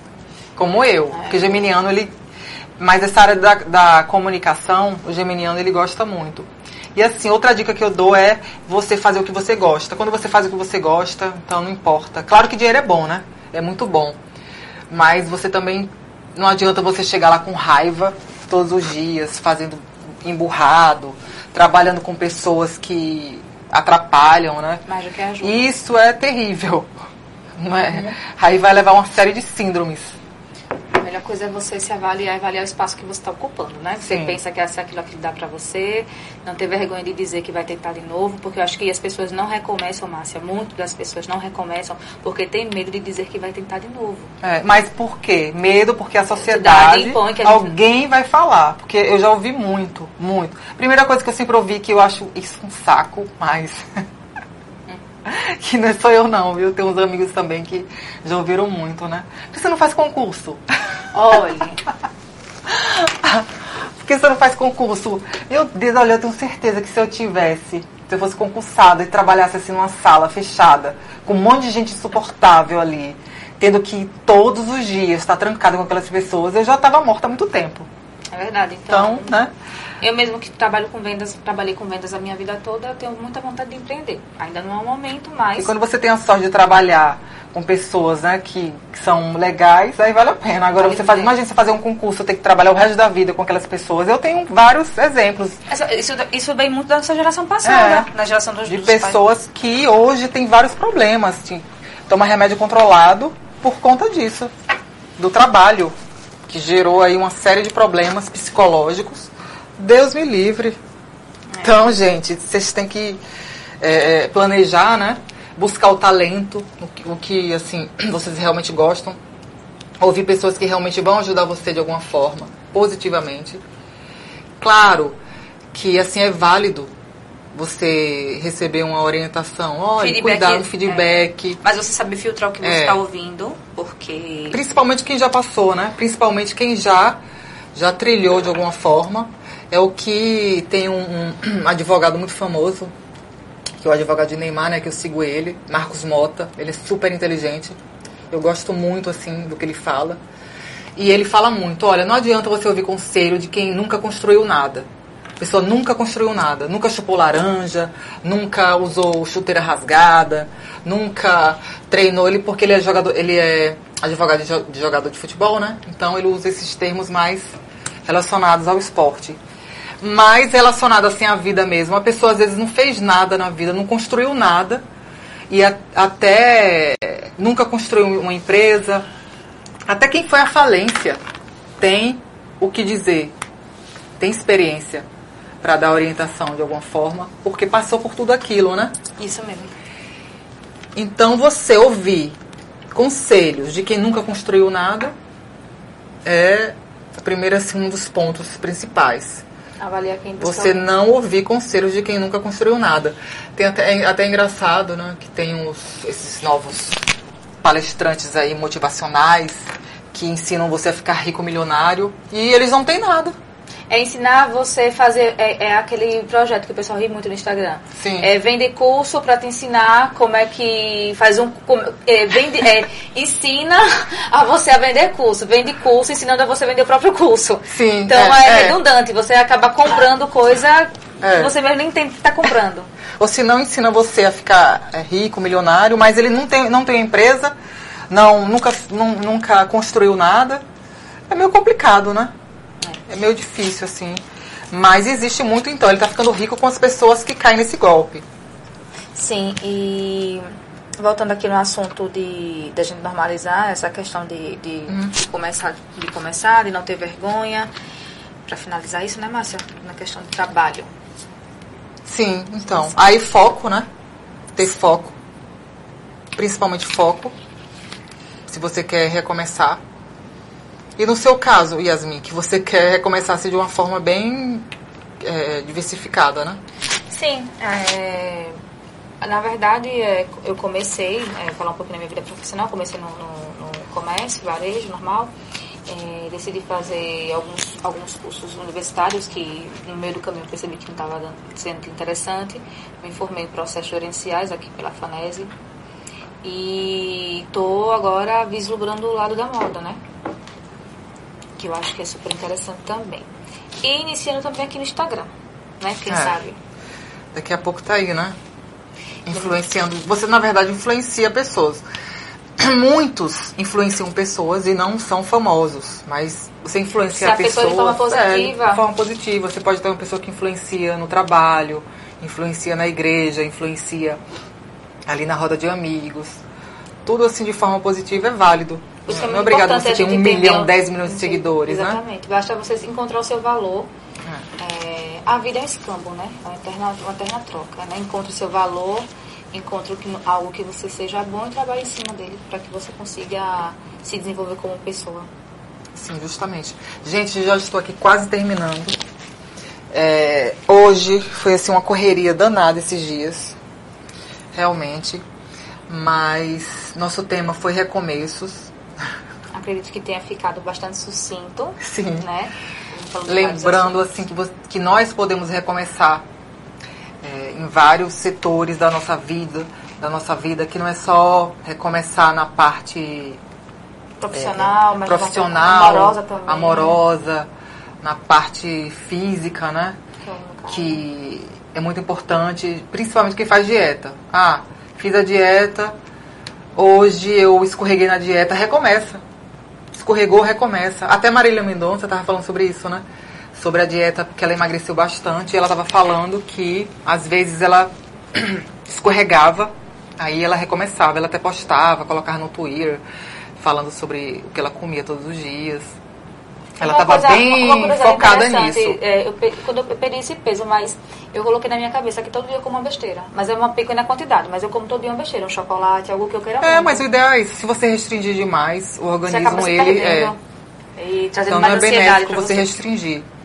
Como eu. É. Porque geminiano, ele... Mas essa área da, da comunicação, o geminiano, ele gosta muito. E assim, outra dica que eu dou é você fazer o que você gosta. Quando você faz o que você gosta, então não importa. Claro que dinheiro é bom, né? É muito bom. Mas você também não adianta você chegar lá com raiva todos os dias, fazendo emburrado, trabalhando com pessoas que atrapalham, né? Mais do que ajuda. Isso é terrível. Não é? Aí vai levar uma série de síndromes. A melhor coisa é você se avaliar e avaliar o espaço que você está ocupando, né? Você Sim. pensa que essa é aquilo que dá pra você, não ter vergonha de dizer que vai tentar de novo, porque eu acho que as pessoas não recomeçam, Márcia. Muito das pessoas não recomeçam porque tem medo de dizer que vai tentar de novo. É, mas por quê? Medo porque a sociedade, impõe que a gente- alguém vai falar. Porque eu já ouvi muito, muito. Primeira coisa que eu sempre ouvi que eu acho isso um saco, mas. que não sou eu não, viu? Tem uns amigos também que já ouviram muito, né? Por que você não faz concurso? Olha, Por que você não faz concurso? Meu Deus, olha, eu tenho certeza que se eu tivesse, se eu fosse concursada e trabalhasse assim numa sala fechada, com um monte de gente insuportável ali, tendo que ir todos os dias estar trancada com aquelas pessoas, eu já estava morta há muito tempo. É verdade. Então, Então, né? eu mesmo que trabalho com vendas, trabalhei com vendas a minha vida toda, eu tenho muita vontade de empreender. Ainda não é o momento, mas E quando você tem a sorte de trabalhar com pessoas né, que, que são legais, aí vale a pena. Agora Vale você faz, imagina você fazer um concurso, ter que trabalhar o resto da vida com aquelas pessoas. Eu tenho vários exemplos Essa- isso, isso vem muito da nossa geração passada, na geração dos, É. de dos pais. pessoas que hoje têm vários problemas. Toma remédio controlado por conta disso, do trabalho, que gerou aí uma série de problemas psicológicos. Deus me livre. Então, gente, vocês têm que é, é, planejar, né? Buscar o talento, o que, o que, assim, vocês realmente gostam. Ouvir pessoas que realmente vão ajudar você de alguma forma, positivamente. Claro que, assim, é válido você receber uma orientação. Olha, Feedback, cuidar do é. feedback. Mas você sabe filtrar o que você É. está ouvindo, porque Principalmente quem já passou, né? Principalmente quem já, já trilhou de alguma forma. É o que tem um, um advogado muito famoso, que é o advogado de Neymar, né? Que eu sigo ele, Marcos Mota. Ele é super inteligente. Eu gosto muito, assim, do que ele fala. E ele fala muito, olha, não adianta você ouvir conselho de quem nunca construiu nada. A pessoa nunca construiu nada, nunca chupou laranja, nunca usou chuteira rasgada, nunca treinou ele porque ele é jogador, ele é advogado de, jo- de jogador de futebol, né? Então ele usa esses termos mais relacionados ao esporte. Mais relacionado assim à vida mesmo. A pessoa às vezes não fez nada na vida, não construiu nada e a- até nunca construiu uma empresa. Até quem foi à falência tem o que dizer, tem experiência para dar orientação de alguma forma, porque passou por tudo aquilo, né? Isso mesmo. Então você ouvir conselhos de quem nunca construiu nada é a primeira assim, um dos pontos principais. Avaliar quem Você não ouvir conselhos de quem nunca construiu nada. Tem até, é até engraçado, né? Que tem os, esses novos palestrantes aí motivacionais que ensinam você a ficar rico milionário e eles não têm nada. É ensinar você a fazer. É, é aquele projeto que o pessoal ri muito no Instagram. Sim. É vender curso para te ensinar como é que faz um. Como, é, vende, é, ensina a você a vender curso. Vende curso ensinando a você vender o próprio curso. Sim, Então é, é, é. redundante. Você acaba comprando coisa É. que você mesmo nem tem que estar comprando. Ou se não ensina você a ficar rico, milionário, mas ele não tem, não tem empresa, não, nunca, nun- nunca construiu nada. É meio complicado, né? É meio difícil, assim. Mas existe muito, então. Ele tá ficando rico com as pessoas que caem nesse golpe. Sim, e voltando aqui no assunto de, de a gente normalizar essa questão de, de, de começar, de começar, de não ter vergonha. Para finalizar isso, né, Márcia? Na questão do trabalho. Sim, então. Aí foco, né? Ter foco. Principalmente foco. Se você quer recomeçar. E no seu caso, Yasmin, que você quer recomeçar assim, de uma forma bem é, diversificada, né? Sim, é, na verdade é, eu comecei, é, falar um pouquinho da minha vida profissional, comecei no, no- no comércio, varejo, normal. É, decidi fazer alguns, alguns cursos universitários que no meio do caminho eu percebi que não estava sendo interessante. Me formei em processos gerenciais aqui pela FANESE e estou agora vislumbrando o lado da moda, né? Que eu acho que é super interessante também. E iniciando também aqui no Instagram, né? Quem É. sabe? Daqui a pouco tá aí, né? Influenciando. Você, na verdade, influencia pessoas. Muitos influenciam pessoas e não são famosos, mas você influencia Se a a pessoa de forma positiva. É, de forma positiva. Você pode ter uma pessoa que influencia no trabalho, influencia na igreja, influencia ali na roda de amigos. Tudo assim de forma positiva é válido. Isso é não é muito obrigado importante você ter um entender milhão, dez milhões de seguidores, né? Exatamente. Basta você encontrar o seu valor. É, a vida é um escambo, né? É uma eterna, uma eterna troca. Né? Encontre o seu valor, encontre o que- algo que você seja bom e trabalhe em cima dele para que você consiga se desenvolver como pessoa. Sim, justamente. Gente, já estou aqui quase terminando. É, hoje foi assim uma correria danada esses dias, realmente. Mas nosso tema foi recomeços. Acredito que tenha ficado bastante sucinto. Sim. Né? Vários Lembrando assim que, vo- que nós podemos recomeçar é, em vários setores da nossa vida, da nossa vida, que não é só recomeçar na parte profissional, mas É, profissional, amorosa também. amorosa, na parte física, né? É que é muito importante, principalmente quem faz dieta. Ah, fiz a dieta, hoje eu escorreguei na dieta, recomeça. Escorregou, recomeça. Até Marília Mendonça estava falando sobre isso, né? Sobre a dieta, porque ela emagreceu bastante. E ela estava falando que às vezes ela escorregava, aí ela recomeçava. Ela até postava, colocava no Twitter, falando sobre o que ela comia todos os dias. Ela estava bem focada nisso. é, eu quando eu perdi esse peso, mas eu coloquei na minha cabeça que todo dia eu como uma besteira. Mas é uma pequena quantidade, mas eu como todo dia uma besteira, um chocolate, algo que eu queira É, muito. mas o ideal é isso. Se você restringir demais, o organismo, ele é. e trazendo Então não mais é ansiedade benéfico você você. restringir.